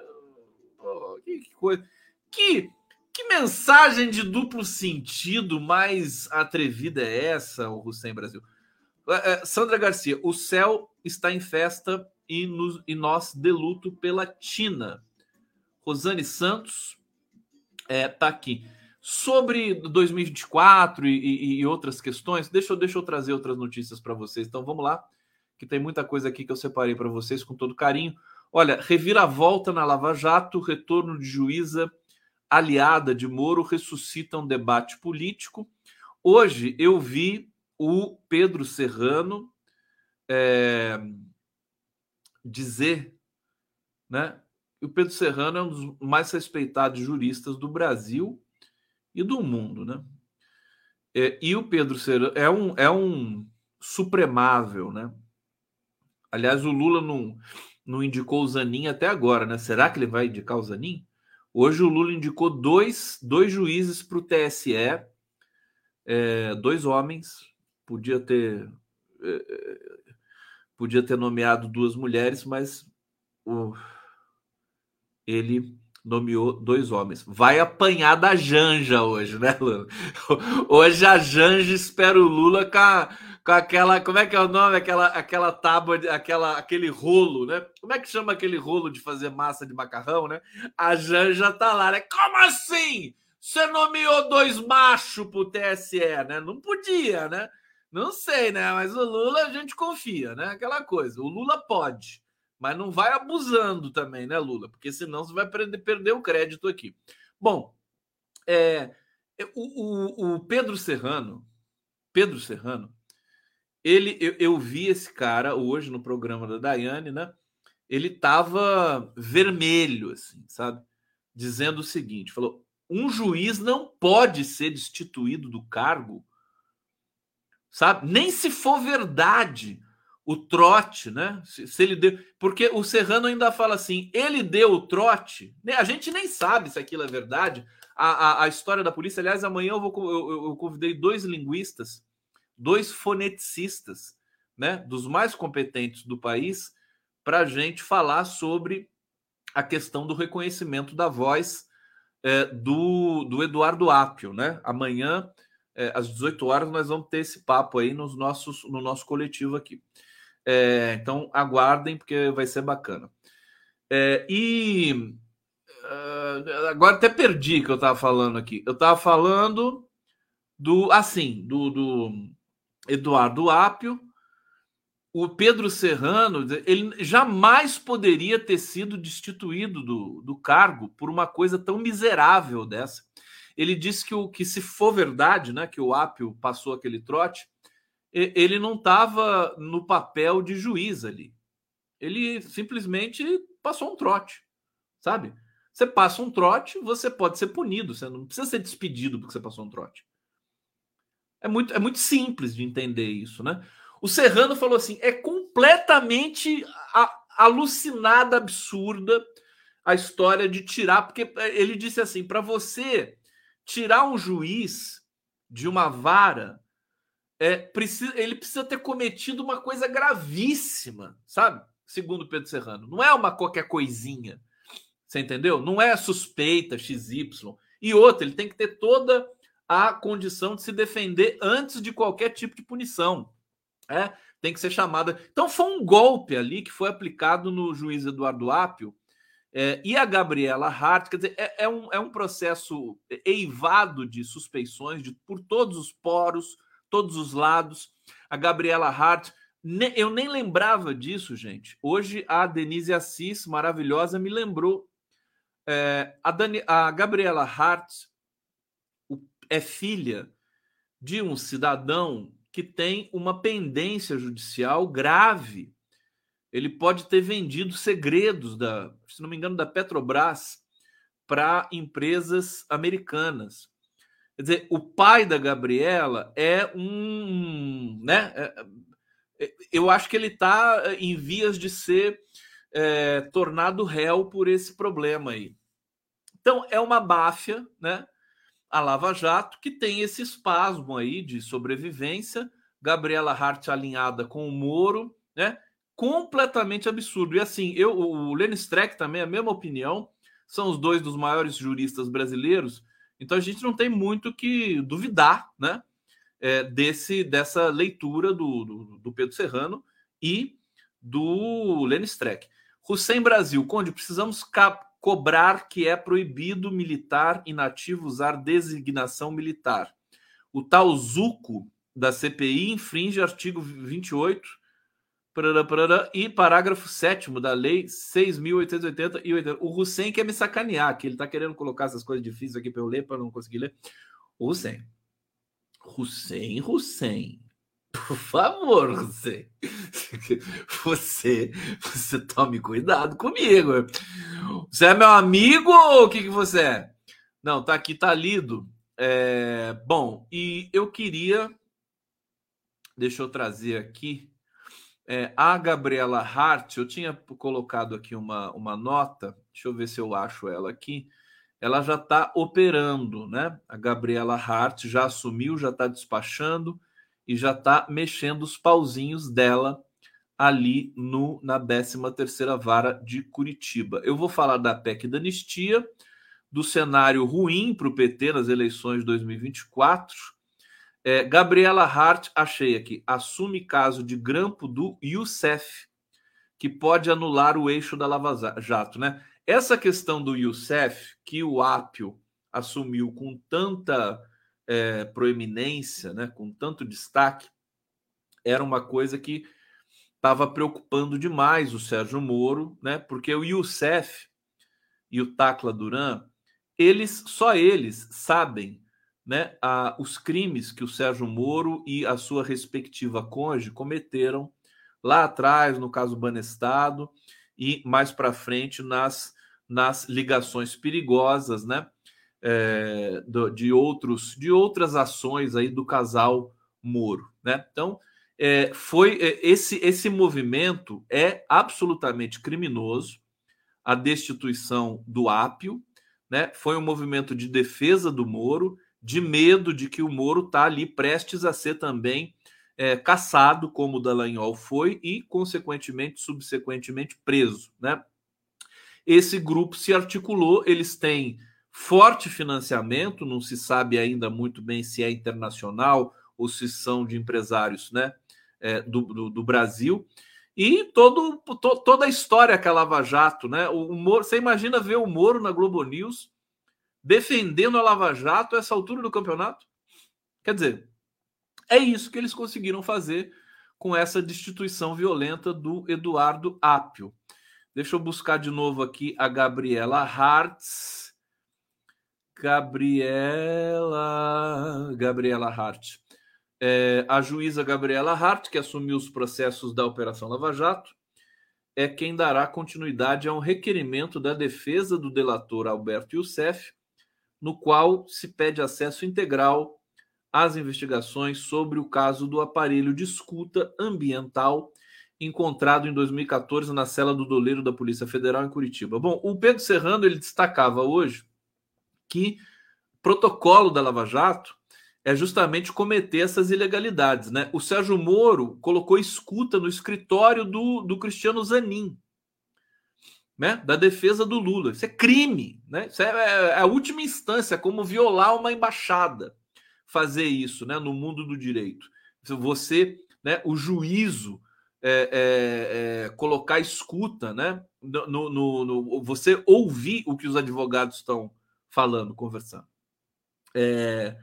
A: oh, que, que coisa. Que, que mensagem de duplo sentido mais atrevida é essa, o Hussein Brasil? É, é, Sandra Garcia, o céu está em festa e, nos, e nós de luto pela Tina. Rosane Santos está é, tá aqui. Sobre 2024 e, e, e, outras questões, deixa eu, deixa eu trazer outras notícias para vocês. Então vamos lá, que tem muita coisa aqui que eu separei para vocês com todo carinho. Olha, reviravolta na Lava Jato, retorno de juíza aliada de Moro ressuscita um debate político. Hoje eu vi o Pedro Serrano é, dizer né, o Pedro Serrano é um dos mais respeitados juristas do Brasil e do mundo, né? É, e o Pedro Serrano é um, é um supremável, né? Aliás, o Lula não, não indicou o Zanin até agora, né? Será que ele vai indicar o Zanin? Hoje o Lula indicou dois, dois juízes para o TSE, é, dois homens, podia ter é, podia ter nomeado duas mulheres, mas o ele nomeou dois homens. Vai apanhar da Janja hoje, né, Lula? [laughs] Hoje a Janja espera o Lula com, a, com aquela. Como é que é o nome? Aquela, aquela tábua, aquela, aquele rolo, né? Como é que chama aquele rolo de fazer massa de macarrão, né? A Janja tá lá, né? Como assim? Você nomeou dois machos pro TSE, né? Não podia, né? Não sei, né? Mas o Lula a gente confia, né? Aquela coisa. O Lula pode, mas não vai abusando também, né, Lula? Porque senão você vai perder o crédito aqui. Bom, é, o, o, o Pedro Serrano, Pedro Serrano, ele, eu, eu, vi esse cara hoje no programa da Daiane, né? Ele tava vermelho, assim, sabe? Dizendo o seguinte: falou, um juiz não pode ser destituído do cargo, sabe? Nem se for verdade o trote, né? Se, se, ele deu, porque o Serrano ainda fala assim, ele deu o trote, né? A gente nem sabe se aquilo é verdade. A, a, a história da polícia, aliás, amanhã eu vou eu, eu convidei dois linguistas, dois foneticistas, né? Dos mais competentes do país, para a gente falar sobre a questão do reconhecimento da voz é, do, do Eduardo Apio, né? Amanhã, é, às 18 horas, nós vamos ter esse papo aí nos nossos, no nosso coletivo aqui. É, então, aguardem, porque vai ser bacana. É, e uh, agora até perdi o que eu estava falando aqui. Eu estava falando do assim, do, do Eduardo Apio, o Pedro Serrano, ele jamais poderia ter sido destituído do, do cargo por uma coisa tão miserável dessa. Ele disse que, o, que se for verdade, né, que o Apio passou aquele trote, ele não estava no papel de juiz ali. Ele simplesmente passou um trote, sabe? Você passa um trote, você pode ser punido, você não precisa ser despedido porque você passou um trote. É muito, é muito simples de entender isso, né? O Serrano falou assim: é completamente alucinada, absurda a história de tirar, porque ele disse assim: para você tirar um juiz de uma vara, é, precisa, ele precisa ter cometido uma coisa gravíssima, sabe? Segundo Pedro Serrano. Não é uma qualquer coisinha. Você entendeu? Não é suspeita XY. E outra, ele tem que ter toda a condição de se defender antes de qualquer tipo de punição. É, tem que ser chamada. Então foi um golpe ali que foi aplicado no juiz Eduardo Apio é, e a Gabriela Hart. Quer dizer, é, é, um, é um processo eivado de suspeições de, por todos os poros, todos os lados. A Gabriela Hart. Eu nem lembrava disso, gente. Hoje a Denise Assis, maravilhosa, me lembrou. É, a, Dani, a Gabriela Hart é filha de um cidadão que tem uma pendência judicial grave. Ele pode ter vendido segredos da, se não me engano, da Petrobras para empresas americanas. Quer dizer, o pai da Gabriela é um, né? É, é, eu acho que ele está em vias de ser é, tornado réu por esse problema aí. Então é uma máfia, né? a Lava Jato, que tem esse espasmo aí de sobrevivência, Gabriela Hart alinhada com o Moro, né? Completamente absurdo. E assim, eu, o Lenny Streck também, a mesma opinião, são os dois dos maiores juristas brasileiros, então a gente não tem muito que duvidar, né? É, desse, dessa leitura do, do, do Pedro Serrano e do Lenny Streck. Hussein Brasil, Conde, precisamos cobrar que é proibido militar inativo usar designação militar. O tal Zuco da CPI infringe artigo 28 parará, parará, e parágrafo 7 da lei 6.880 e 80. O Hussein quer me sacanear, que ele está querendo colocar essas coisas difíceis aqui para eu ler, para não conseguir ler. O Hussein. Hussein, Hussein. Por favor, você, [laughs] você, você tome cuidado comigo. Você é meu amigo ou o que, que você é? Não, tá aqui, tá lido. É, bom, e eu queria, deixa eu trazer aqui, é, a Gabriela Hart, eu tinha colocado aqui uma, uma nota, deixa eu ver se eu acho ela aqui. Ela já está operando, né? A Gabriela Hart já assumiu, já está despachando e já está mexendo os pauzinhos dela ali no na 13ª Vara de Curitiba. Eu vou falar da PEC da anistia, do cenário ruim para o PT nas eleições de 2024. É, Gabriela Hart, achei aqui, assume caso de grampo do Youssef, que pode anular o eixo da Lava Jato. Né? Essa questão do Youssef, que o Apio assumiu com tanta é, proeminência, né, com tanto destaque, era uma coisa que estava preocupando demais o Sérgio Moro, né, porque o Youssef e o Tacla Duran, eles, só eles sabem né, a, os crimes que o Sérgio Moro e a sua respectiva cônjuge cometeram lá atrás, no caso Banestado, e mais para frente nas, nas ligações perigosas, né? É, do, de outros de outras ações aí do casal Moro, né? Então é, foi é, esse esse movimento é absolutamente criminoso a destituição do Ápio, né? Foi um movimento de defesa do Moro, de medo de que o Moro está ali prestes a ser também é, caçado, como o Dallagnol foi, e, consequentemente, subsequentemente, preso. Né? Esse grupo se articulou, eles têm forte financiamento, não se sabe ainda muito bem se é internacional ou se são de empresários né, é, do, do, do, Brasil. E todo, to, toda a história que a Lava Jato, né? O Moro, você imagina ver o Moro na Globo News defendendo a Lava Jato a essa altura do campeonato? Quer dizer, é isso que eles conseguiram fazer com essa destituição violenta do Eduardo Apio. Deixa eu buscar de novo aqui a Gabriela Hartz. Gabriela. Gabriela Hart. É, a juíza Gabriela Hart, que assumiu os processos da Operação Lava Jato, é quem dará continuidade a um requerimento da defesa do delator Alberto Youssef, no qual se pede acesso integral as investigações sobre o caso do aparelho de escuta ambiental encontrado em 2014 na cela do doleiro da Polícia Federal em Curitiba. Bom, o Pedro Serrano ele destacava hoje que protocolo da Lava Jato é justamente cometer essas ilegalidades, né? O Sérgio Moro colocou escuta no escritório do, do Cristiano Zanin, né? Da defesa do Lula. Isso é crime, né? Isso é, é, é a última instância, como violar uma embaixada fazer isso né, no mundo do direito. Você, né, o juízo, é, é, é, colocar escuta, né, no, no, no, você ouvir o que os advogados estão falando, conversando. É,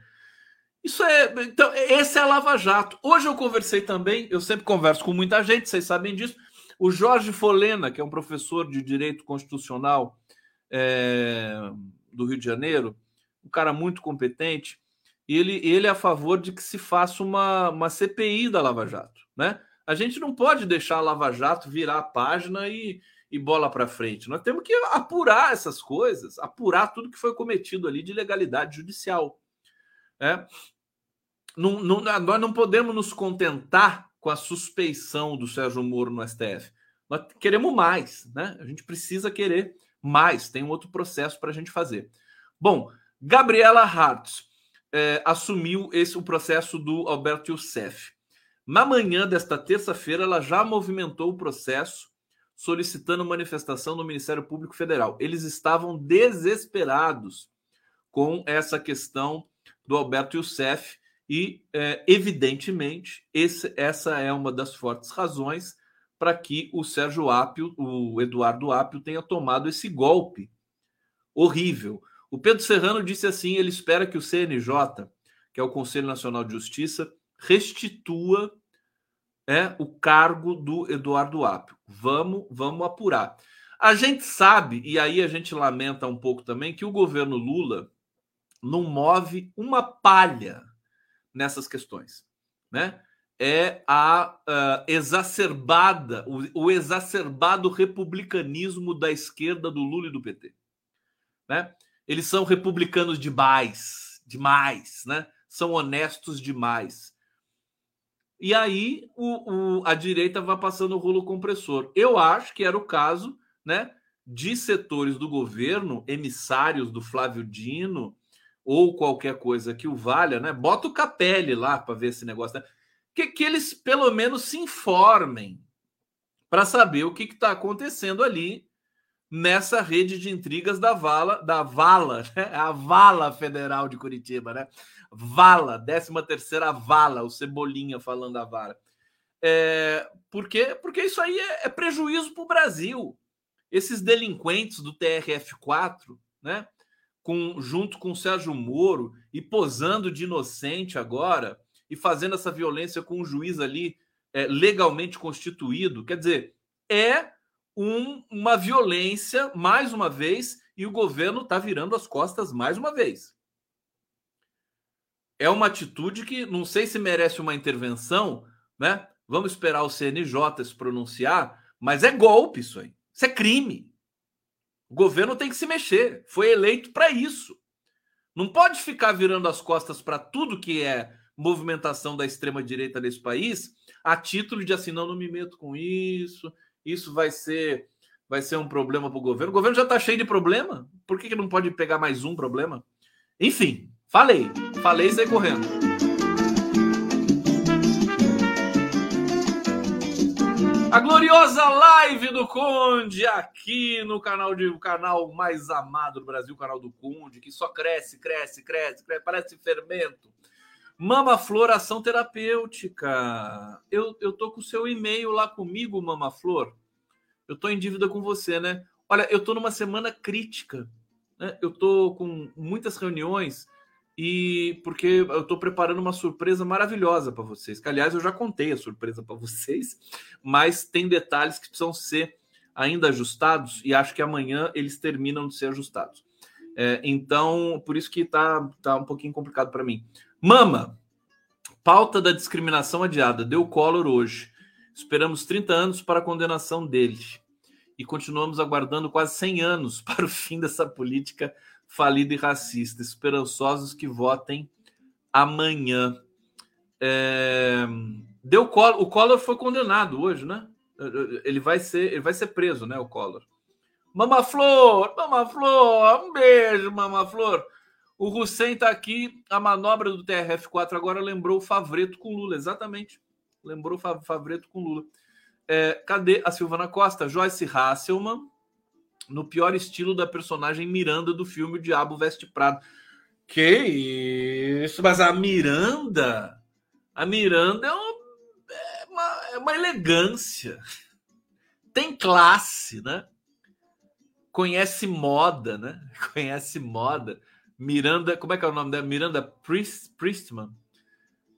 A: isso é. Então, esse é a Lava Jato. Hoje eu conversei também, eu sempre converso com muita gente, vocês sabem disso. O Jorge Folena, que é um professor de direito constitucional é, do Rio de Janeiro, um cara muito competente, ele, ele é a favor de que se faça uma, uma CPI da Lava Jato. Né? A gente não pode deixar a Lava Jato virar a página e, e bola para frente. Nós temos que apurar essas coisas, apurar tudo que foi cometido ali de ilegalidade judicial. Né? Não, não, nós não podemos nos contentar com a suspeição do Sérgio Moro no STF. Nós queremos mais, né? A gente precisa querer mais. Tem um outro processo para a gente fazer. Bom, Gabriela Hartz é, assumiu esse o processo do Alberto Youssef. Na manhã desta terça-feira, ela já movimentou o processo solicitando manifestação no Ministério Público Federal. Eles estavam desesperados com essa questão do Alberto Youssef e, é, evidentemente, esse, essa é uma das fortes razões para que o Sérgio Apio, o Eduardo Apio, tenha tomado esse golpe horrível. O Pedro Serrano disse assim: ele espera que o CNJ, que é o Conselho Nacional de Justiça, restitua é, o cargo do Eduardo Apio. Vamos, vamos apurar. A gente sabe, e aí a gente lamenta um pouco também, que o governo Lula não move uma palha nessas questões. Né? É a uh, exacerbada, o, o exacerbado republicanismo da esquerda do Lula e do PT. Né? Eles são republicanos demais, demais, né? São honestos demais. E aí o, o, a direita vai passando o rolo compressor. Eu acho que era o caso, né? De setores do governo, emissários do Flávio Dino, ou qualquer coisa que o valha, né? Bota o Capelli lá para ver esse negócio, né? Que, que eles pelo menos se informem para saber o que está acontecendo ali nessa rede de intrigas da Vala, da Vala, [laughs] né? a Vala Federal de Curitiba, né? Vala, 13 terceira Vala, o Cebolinha falando a vara. É, por quê? Porque isso aí é, é prejuízo para o Brasil. Esses delinquentes do TRF4, né? Com, junto com o Sérgio Moro e posando de inocente agora e fazendo essa violência com um juiz ali é, legalmente constituído. Quer dizer, é um, uma violência, mais uma vez, e o governo está virando as costas mais uma vez. É uma atitude que não sei se merece uma intervenção, né? Vamos esperar o CNJ se pronunciar, mas é golpe isso aí. Isso é crime. O governo tem que se mexer. Foi eleito para isso. Não pode ficar virando as costas para tudo que é movimentação da extrema direita nesse país a título de assim, não, não me meto com isso, isso vai ser vai ser um problema para o governo. O governo já está cheio de problema. Por que, que não pode pegar mais um problema? Enfim, falei. Falei e saí correndo. A gloriosa live do Conde aqui no canal de o canal mais amado do Brasil, o canal do Conde, que só cresce, cresce, cresce, cresce parece fermento. Mama Flor Ação Terapêutica. Eu, eu tô com o seu e-mail lá comigo, Mama Flor. Eu tô em dívida com você, né? Olha, eu tô numa semana crítica. Né? Eu tô com muitas reuniões e porque eu tô preparando uma surpresa maravilhosa para vocês. Que, aliás, eu já contei a surpresa para vocês, mas tem detalhes que precisam ser ainda ajustados e acho que amanhã eles terminam de ser ajustados. É, então, por isso que tá, tá um pouquinho complicado para mim. Mama, pauta da discriminação adiada. Deu Collor hoje. Esperamos 30 anos para a condenação dele. E continuamos aguardando quase 100 anos [laughs] para o fim dessa política falida e racista. Esperançosos que votem amanhã. É... Deu Collor, o Collor foi condenado hoje, né? Ele vai ser, ele vai ser preso, né? O Collor. Mama Flor, Mama Flor, um beijo, Mama Flor. O Hussein está aqui, a manobra do TRF4 agora lembrou o Favreto com Lula, exatamente. Lembrou o Favreto com Lula. É, cadê a Silvana Costa? Joyce Hasselman, no pior estilo da personagem Miranda do filme O Diabo Veste Prado. Que isso? Mas a Miranda, a Miranda é uma, é uma, é uma elegância. Tem classe, né? Conhece moda, né? [laughs] Conhece moda Miranda, como é que é o nome dela? Miranda Priest, Priestman.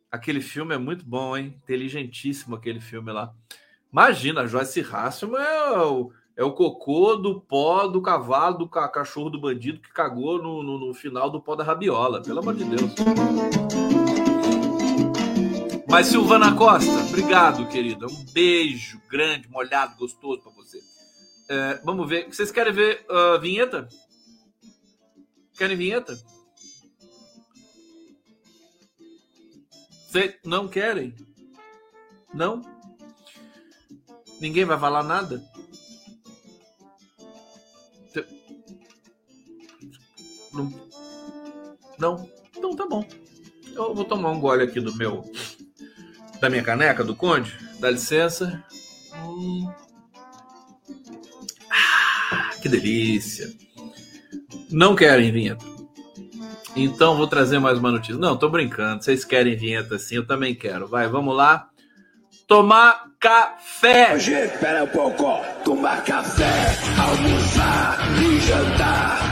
A: Aquele filme é muito bom, hein? Inteligentíssimo aquele filme lá. Imagina, a Joyce Hasselman é o, é o cocô do pó do cavalo, do cachorro do bandido que cagou no, no, no final do pó da rabiola. Pelo amor de Deus. Mas Silvana Costa, obrigado, querida. Um beijo grande, molhado, gostoso para você. É, vamos ver. Vocês querem ver a uh, vinheta? Querem vinheta? Não querem? Não? Ninguém vai falar nada? Não? Não? Então tá bom. Eu vou tomar um gole aqui do meu. Da minha caneca do Conde. Dá licença. Hum. Ah, que delícia. Não querem vinheta. Então vou trazer mais uma notícia. Não, tô brincando. Vocês querem vinheta sim, eu também quero. Vai, vamos lá. Tomar café.
B: Hoje, espera um pouco. Tomar café, almoçar e jantar.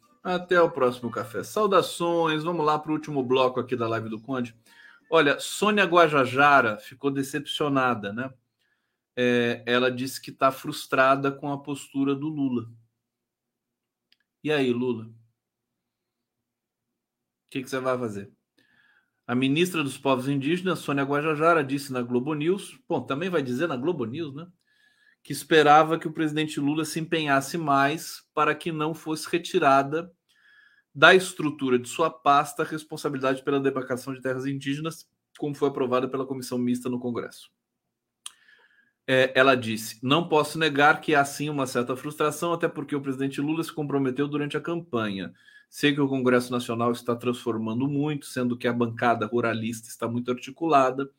A: Até o próximo café. Saudações. Vamos lá para o último bloco aqui da live do Conde. Olha, Sônia Guajajara ficou decepcionada, né? É, ela disse que está frustrada com a postura do Lula. E aí, Lula? que, que você vai fazer? A ministra dos Povos Indígenas, Sônia Guajajara, disse na Globo News, bom, também vai dizer na Globo News, né? Que esperava que o presidente Lula se empenhasse mais para que não fosse retirada da estrutura de sua pasta a responsabilidade pela demarcação de terras indígenas, como foi aprovada pela comissão mista no Congresso. É, ela disse: Não posso negar que há sim uma certa frustração, até porque o presidente Lula se comprometeu durante a campanha Sei que o Congresso Nacional está transformando muito, sendo que a bancada ruralista está muito articulada.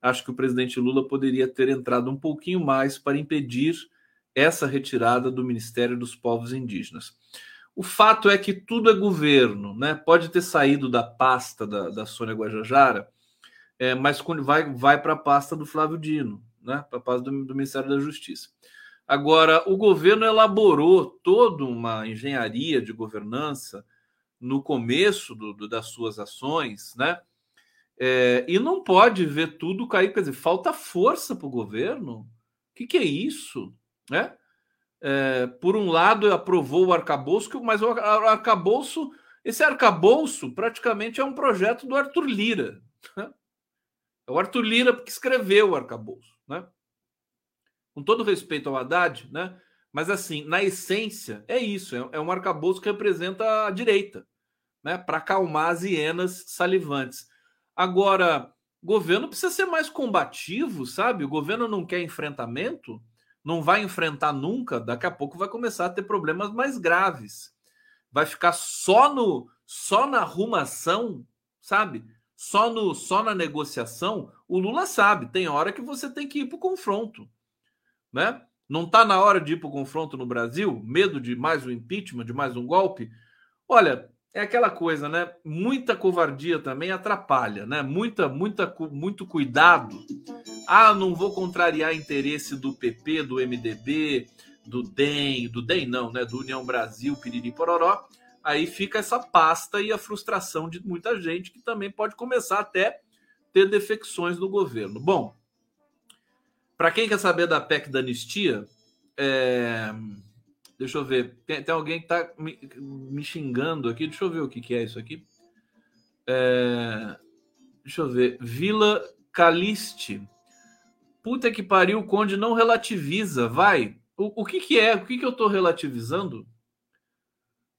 A: Acho que o presidente Lula poderia ter entrado um pouquinho mais para impedir essa retirada do Ministério dos Povos Indígenas. O fato é que tudo é governo, né? Pode ter saído da pasta da, da Sônia Guajajara, é, mas quando vai, vai para a pasta do Flávio Dino, né? Para a pasta do, do Ministério da Justiça. Agora, o governo elaborou toda uma engenharia de governança no começo do, do, das suas ações, né? É, e não pode ver tudo cair, quer dizer, falta força para o governo. O que, que, é isso? Né? É, por um lado, aprovou o arcabouço, mas o arcabouço, esse arcabouço praticamente é um projeto do Arthur Lira. Né? É o Arthur Lira que escreveu o arcabouço. Né? Com todo respeito ao Haddad, né? Mas, assim, na essência, é isso: é, é um arcabouço que representa a direita, né? Para acalmar as hienas salivantes. Agora, o governo precisa ser mais combativo, sabe? O governo não quer enfrentamento, não vai enfrentar nunca, daqui a pouco vai começar a ter problemas mais graves. Vai ficar só no só na arrumação, sabe? Só no só na negociação. O Lula sabe, tem hora que você tem que ir para o confronto, né? Não está na hora de ir para o confronto no Brasil? Medo de mais um impeachment, de mais um golpe? Olha, é aquela coisa, né? Muita covardia também atrapalha, né? Muita, muita, muito cuidado. Ah, não vou contrariar interesse do PP, do MDB, do DEM, do DEM não, né? Do União Brasil, Piriri Pororó. Aí fica essa pasta e a frustração de muita gente que também pode começar até ter defecções no governo. Bom, para quem quer saber da PEC da anistia, é... deixa eu ver. Tem, tem alguém que está me, me, xingando aqui. Deixa eu ver o que, que é isso aqui. É... Deixa eu ver. Vila Caliste. Puta que pariu, o Conde não relativiza. Vai. O, o que, que é? O que, que eu estou relativizando?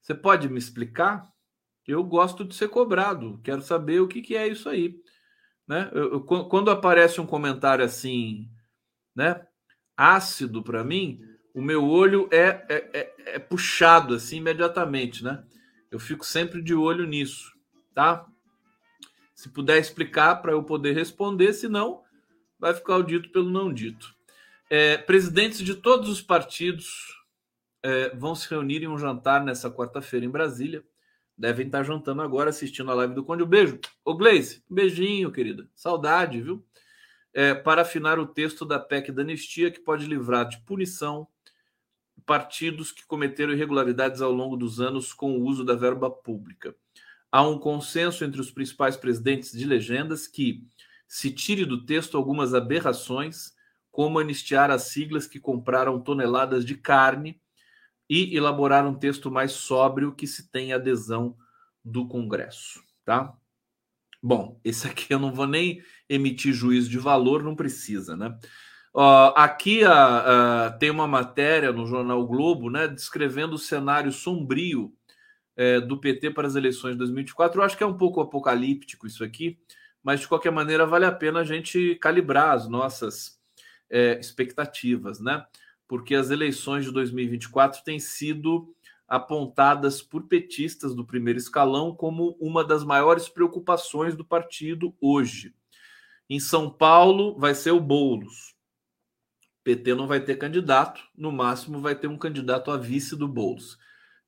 A: Você pode me explicar? Eu gosto de ser cobrado. Quero saber o que, que é isso aí. Né? Eu, eu, quando aparece um comentário assim né, ácido para mim, o meu olho é, é, é, é, puxado assim imediatamente, né? Eu fico sempre de olho nisso, tá? Se puder explicar para eu poder responder, senão vai ficar o dito pelo não dito. É, presidentes de todos os partidos é, vão se reunir em um jantar nessa quarta-feira em Brasília. Devem estar jantando agora, assistindo a live do Conde. Um beijo. Ô, Gleice, um beijinho, querida. Saudade, viu? é, para afinar o texto da PEC da anistia, que pode livrar de punição partidos que cometeram irregularidades ao longo dos anos com o uso da verba pública. Há um consenso entre os principais presidentes de legendas que se tire do texto algumas aberrações, como anistiar as siglas que compraram toneladas de carne e elaborar um texto mais sóbrio que se tenha adesão do Congresso, tá? Bom, esse aqui eu não vou nem emitir juízo de valor, não precisa, né? Uh, aqui uh, uh, tem uma matéria no jornal Globo, né, descrevendo o cenário sombrio uh, do PT para as eleições de 2024. Eu acho que é um pouco apocalíptico isso aqui, mas de qualquer maneira vale a pena a gente calibrar as nossas eh, expectativas, né? Porque as eleições de 2024 têm sido apontadas por petistas do primeiro escalão como uma das maiores preocupações do partido hoje. Em São Paulo vai ser o Boulos. PT não vai ter candidato, no máximo vai ter um candidato a vice do Boulos.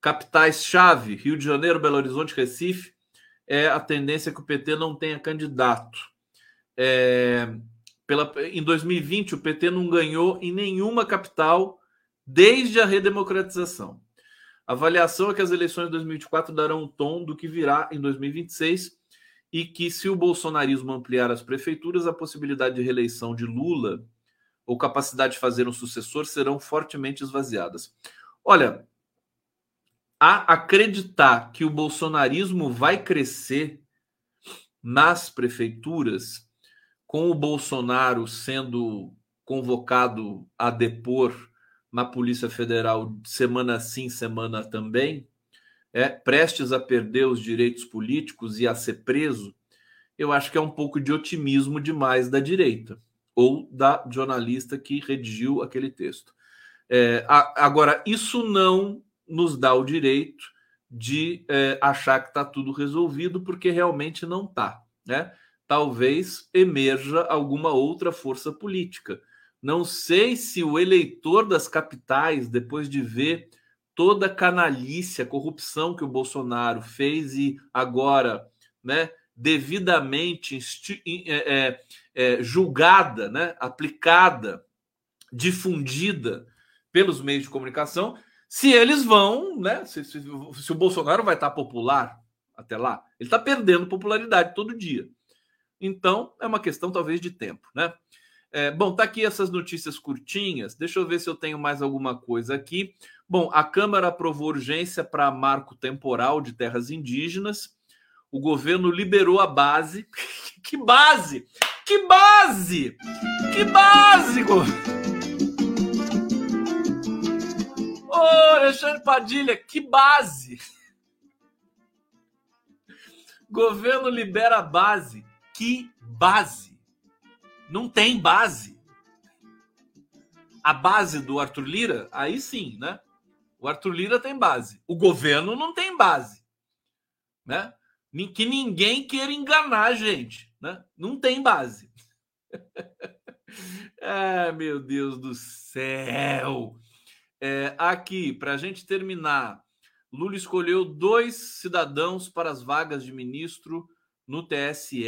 A: Capitais-chave, Rio de Janeiro, Belo Horizonte, Recife, é a tendência que o PT não tenha candidato. É, pela, em 2020, o PT não ganhou em nenhuma capital desde a redemocratização. A avaliação é que as eleições de 2024 darão um tom do que virá em 2026 e que, se o bolsonarismo ampliar as prefeituras, a possibilidade de reeleição de Lula ou capacidade de fazer um sucessor serão fortemente esvaziadas. Olha, a acreditar que o bolsonarismo vai crescer nas prefeituras, com o Bolsonaro sendo convocado a depor na Polícia Federal semana sim, semana também, é prestes a perder os direitos políticos e a ser preso, eu acho que é um pouco de otimismo demais da direita ou da jornalista que redigiu aquele texto. É, a, agora, isso não nos dá o direito de é, achar que está tudo resolvido, porque realmente não está. Né? Talvez emerja alguma outra força política. Não sei se o eleitor das capitais, depois de ver toda a canalice, a corrupção que o Bolsonaro fez e agora, né, devidamente é, é, julgada, né, aplicada, difundida pelos meios de comunicação, se eles vão, né? Se, se, se o Bolsonaro vai estar popular até lá, ele está perdendo popularidade todo dia. Então, é uma questão talvez de tempo, né? É, bom, tá aqui essas notícias curtinhas. Deixa eu ver se eu tenho mais alguma coisa aqui. Bom, a Câmara aprovou urgência para marco temporal de terras indígenas. O governo liberou a base. [laughs] que base? Que base? Que básico! Ô, Alexandre Padilha, que base! Governo libera a base. Que base? Não tem base. A base do Arthur Lira, aí sim, né? O Arthur Lira tem base. O governo não tem base. Né? Que ninguém queira enganar a gente. Né? Não tem base. ah, [laughs] meu Deus do céu! É, aqui, para a gente terminar, Lula escolheu dois cidadãos para as vagas de ministro no TSE.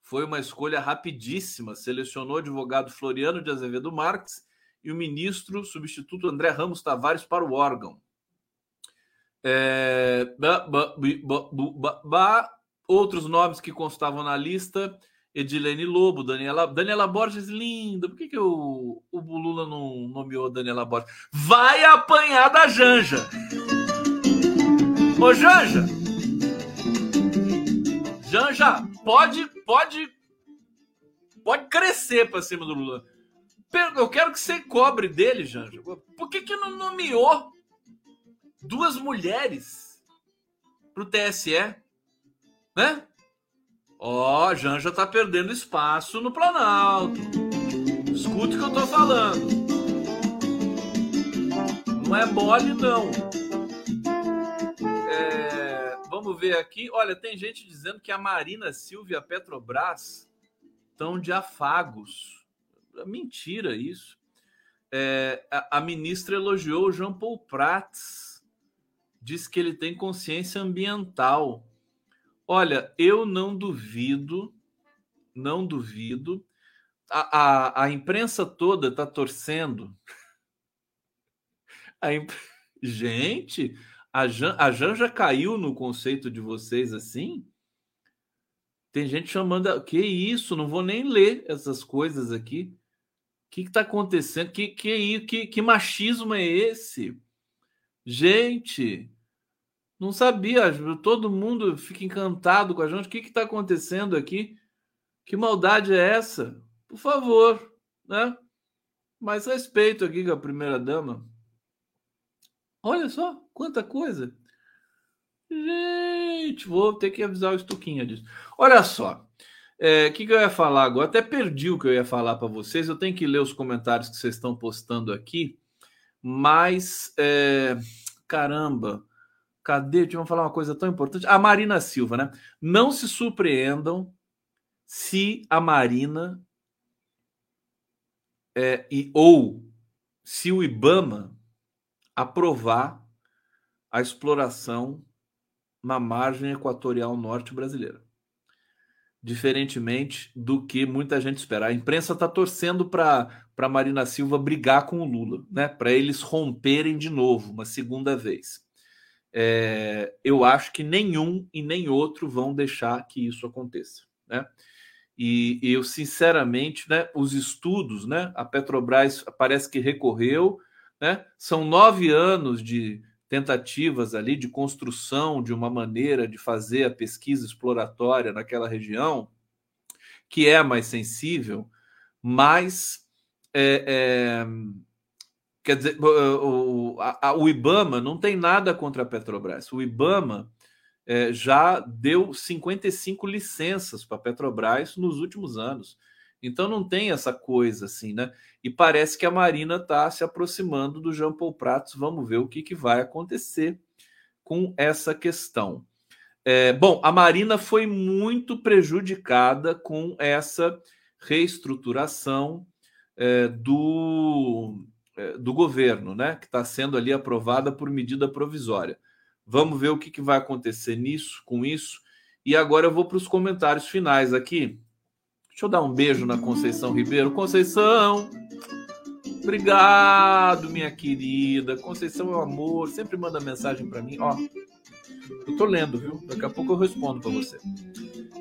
A: Foi uma escolha rapidíssima. Selecionou o advogado Floriano de Azevedo Marques e o ministro substituto André Ramos Tavares para o órgão. É, outros nomes que constavam na lista Edilene Lobo, Daniela, Daniela Borges, linda. Por que, que o, o Lula não nomeou Daniela Borges? Vai apanhar da Janja. Ô, Janja! Janja, pode, pode, pode crescer para cima do Lula. Eu quero que você cobre dele, Janja. Por que, que não nomeou duas mulheres para o TSE? Né? Ó, oh, Janja tá perdendo espaço no Planalto. Escute o que eu tô falando. Não é mole, não. É, vamos ver aqui. Olha, tem gente dizendo que a Marina Silva e a Petrobras estão de afagos. Mentira isso. É, a, a, ministra elogiou o Jean Paul Prats. Diz que ele tem consciência ambiental. Olha, eu não duvido, não duvido. A, a, a imprensa toda está torcendo. A imp... Gente, a Jan, a Jan já caiu no conceito de vocês assim? Tem gente chamando. Que isso? Não vou nem ler essas coisas aqui. O que está acontecendo? Que, que, que, que machismo é esse? Gente, não sabia, todo mundo fica encantado com a gente. O que está acontecendo aqui? Que maldade é essa? Por favor, né? Mais respeito aqui com a primeira dama. Olha só, quanta coisa. Gente, vou ter que avisar o Estuquinha disso. Olha só, o é, que, que, eu ia falar agora? Até perdi o que eu ia falar para vocês. Eu tenho que ler os comentários que vocês estão postando aqui. Mas, é, caramba, Cadê? Eu falar uma coisa tão importante. A Marina Silva, né? Não se surpreendam se a Marina é, e, ou se o Ibama aprovar a exploração na margem equatorial norte brasileira. Diferentemente do que muita gente espera. A imprensa está torcendo para a Marina Silva brigar com o Lula, né? para eles romperem de novo, uma segunda vez é, eu acho que nenhum e nem outro vão deixar que isso aconteça. Né? E, eu, sinceramente, né, os estudos, né, a Petrobras parece que recorreu, né, são nove anos de tentativas ali de construção de uma maneira de fazer a pesquisa exploratória naquela região, que é mais sensível, mas é, é, Quer dizer, o, a, o IBAMA não tem nada contra a Petrobras. O IBAMA é, já deu 55 licenças para a Petrobras nos últimos anos. Então não tem essa coisa assim, né? E parece que a Marina está se aproximando do Jean Paul Pratos. Vamos ver o que, que vai acontecer com essa questão. É, bom, a Marina foi muito prejudicada com essa reestruturação é, do, do governo, né? Que está sendo ali aprovada por medida provisória. Vamos ver o que, que vai acontecer nisso, com isso. E agora eu vou para os comentários finais aqui. Deixa eu dar um beijo na Conceição Ribeiro. Conceição, obrigado, minha querida. Conceição é um amor, sempre manda mensagem para mim. Ó, eu tô lendo, viu? Daqui a pouco eu respondo para você.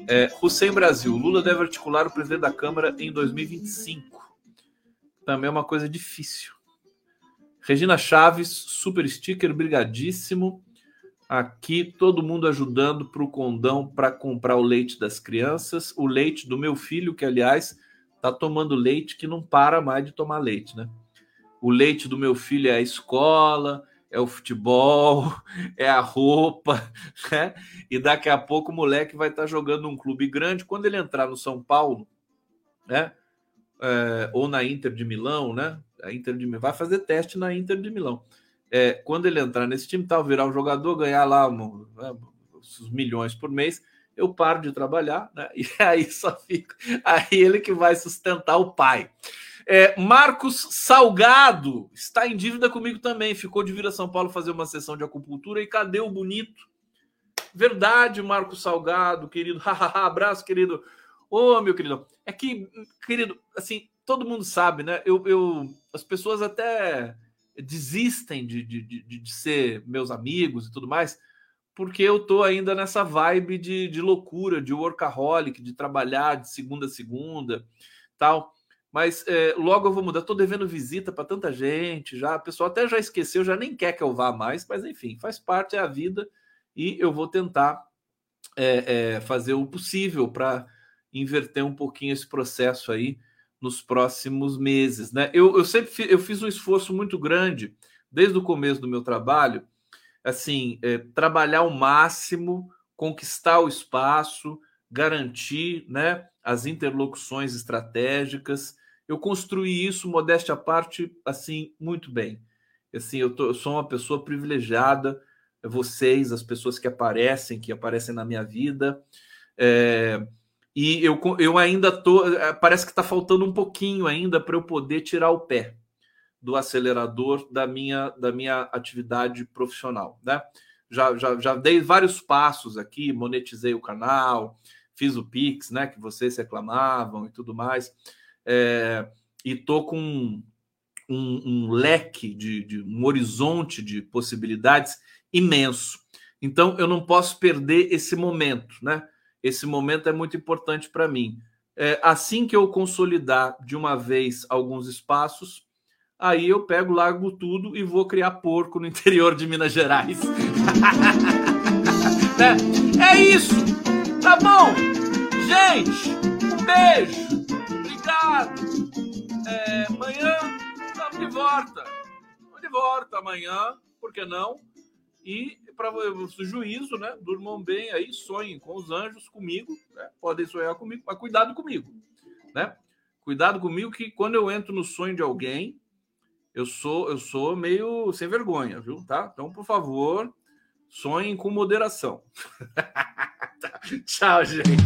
A: É, Hussein Brasil, Lula deve articular o presidente da Câmara em 2025. Também é uma coisa difícil. Regina Chaves, super sticker, brigadíssimo. Aqui todo mundo ajudando para o condão para comprar o leite das crianças, o leite do meu filho, que aliás está tomando leite que não para mais de tomar leite, né? O leite do meu filho é a escola, é o futebol, [laughs] é a roupa, [laughs] né? E daqui a pouco o moleque vai estar tá jogando um clube grande. Quando ele entrar no São Paulo, né? É, ou na Inter de Milão, né? A Inter de vai fazer teste na Inter de Milão. É, quando ele entrar nesse time, tal, virar um jogador, ganhar lá um, né, os milhões por mês, eu paro de trabalhar, né? [laughs] E aí só fica aí ele que vai sustentar o pai. É, Marcos Salgado está em dívida comigo também. Ficou de vir a São Paulo fazer uma sessão de acupuntura. E cadê o bonito? Verdade, Marcos Salgado, querido. [laughs] Abraço, querido. Ô, oh, meu querido. É que, querido, assim, todo mundo sabe, né? Eu, eu as pessoas até desistem de, de, de, de ser meus amigos e tudo mais, porque eu tô ainda nessa vibe de, de loucura, de workaholic, de trabalhar de segunda a segunda, tal. Mas é, logo eu vou mudar. Estou devendo visita para tanta gente, já. O pessoal até já esqueceu, já nem quer que eu vá mais, mas enfim, faz parte da vida e eu vou tentar é, é, fazer o possível para inverter um pouquinho esse processo aí nos próximos meses, né? Eu, eu sempre fiz, eu fiz um esforço muito grande desde o começo do meu trabalho, assim, é, trabalhar ao máximo, conquistar o espaço, garantir, né, as interlocuções estratégicas eu construí isso, modéstia à parte, assim, muito bem. Assim, eu, tô, eu sou uma pessoa privilegiada, vocês, as pessoas que aparecem, que aparecem na minha vida. É, e eu, eu ainda tô. É, parece que está faltando um pouquinho ainda para eu poder tirar o pé do acelerador da minha, da minha atividade profissional. Né? Já, já, já dei vários passos aqui, monetizei o canal, fiz o Pix, né? Que vocês reclamavam e tudo mais é, e tô com um, um, leque de, de um horizonte de possibilidades imenso. Então eu não posso perder esse momento, né? Esse momento é muito importante para mim. É, assim que eu consolidar de uma vez alguns espaços, aí eu pego, largo tudo e vou criar porco no [laughs] interior de Minas Gerais. [laughs] é, é isso, tá bom? Gente, um beijo obrigado. É, amanhã estamos de volta. Estamos de volta amanhã, por que não? E para o juízo, né? Durmam bem aí, sonhem com os anjos, comigo, né? podem sonhar comigo, mas cuidado comigo, né? Cuidado comigo que quando eu entro no sonho de alguém, eu sou eu sou meio sem vergonha, viu? Tá? Então, por favor, sonhem com moderação. [laughs] Tchau, gente.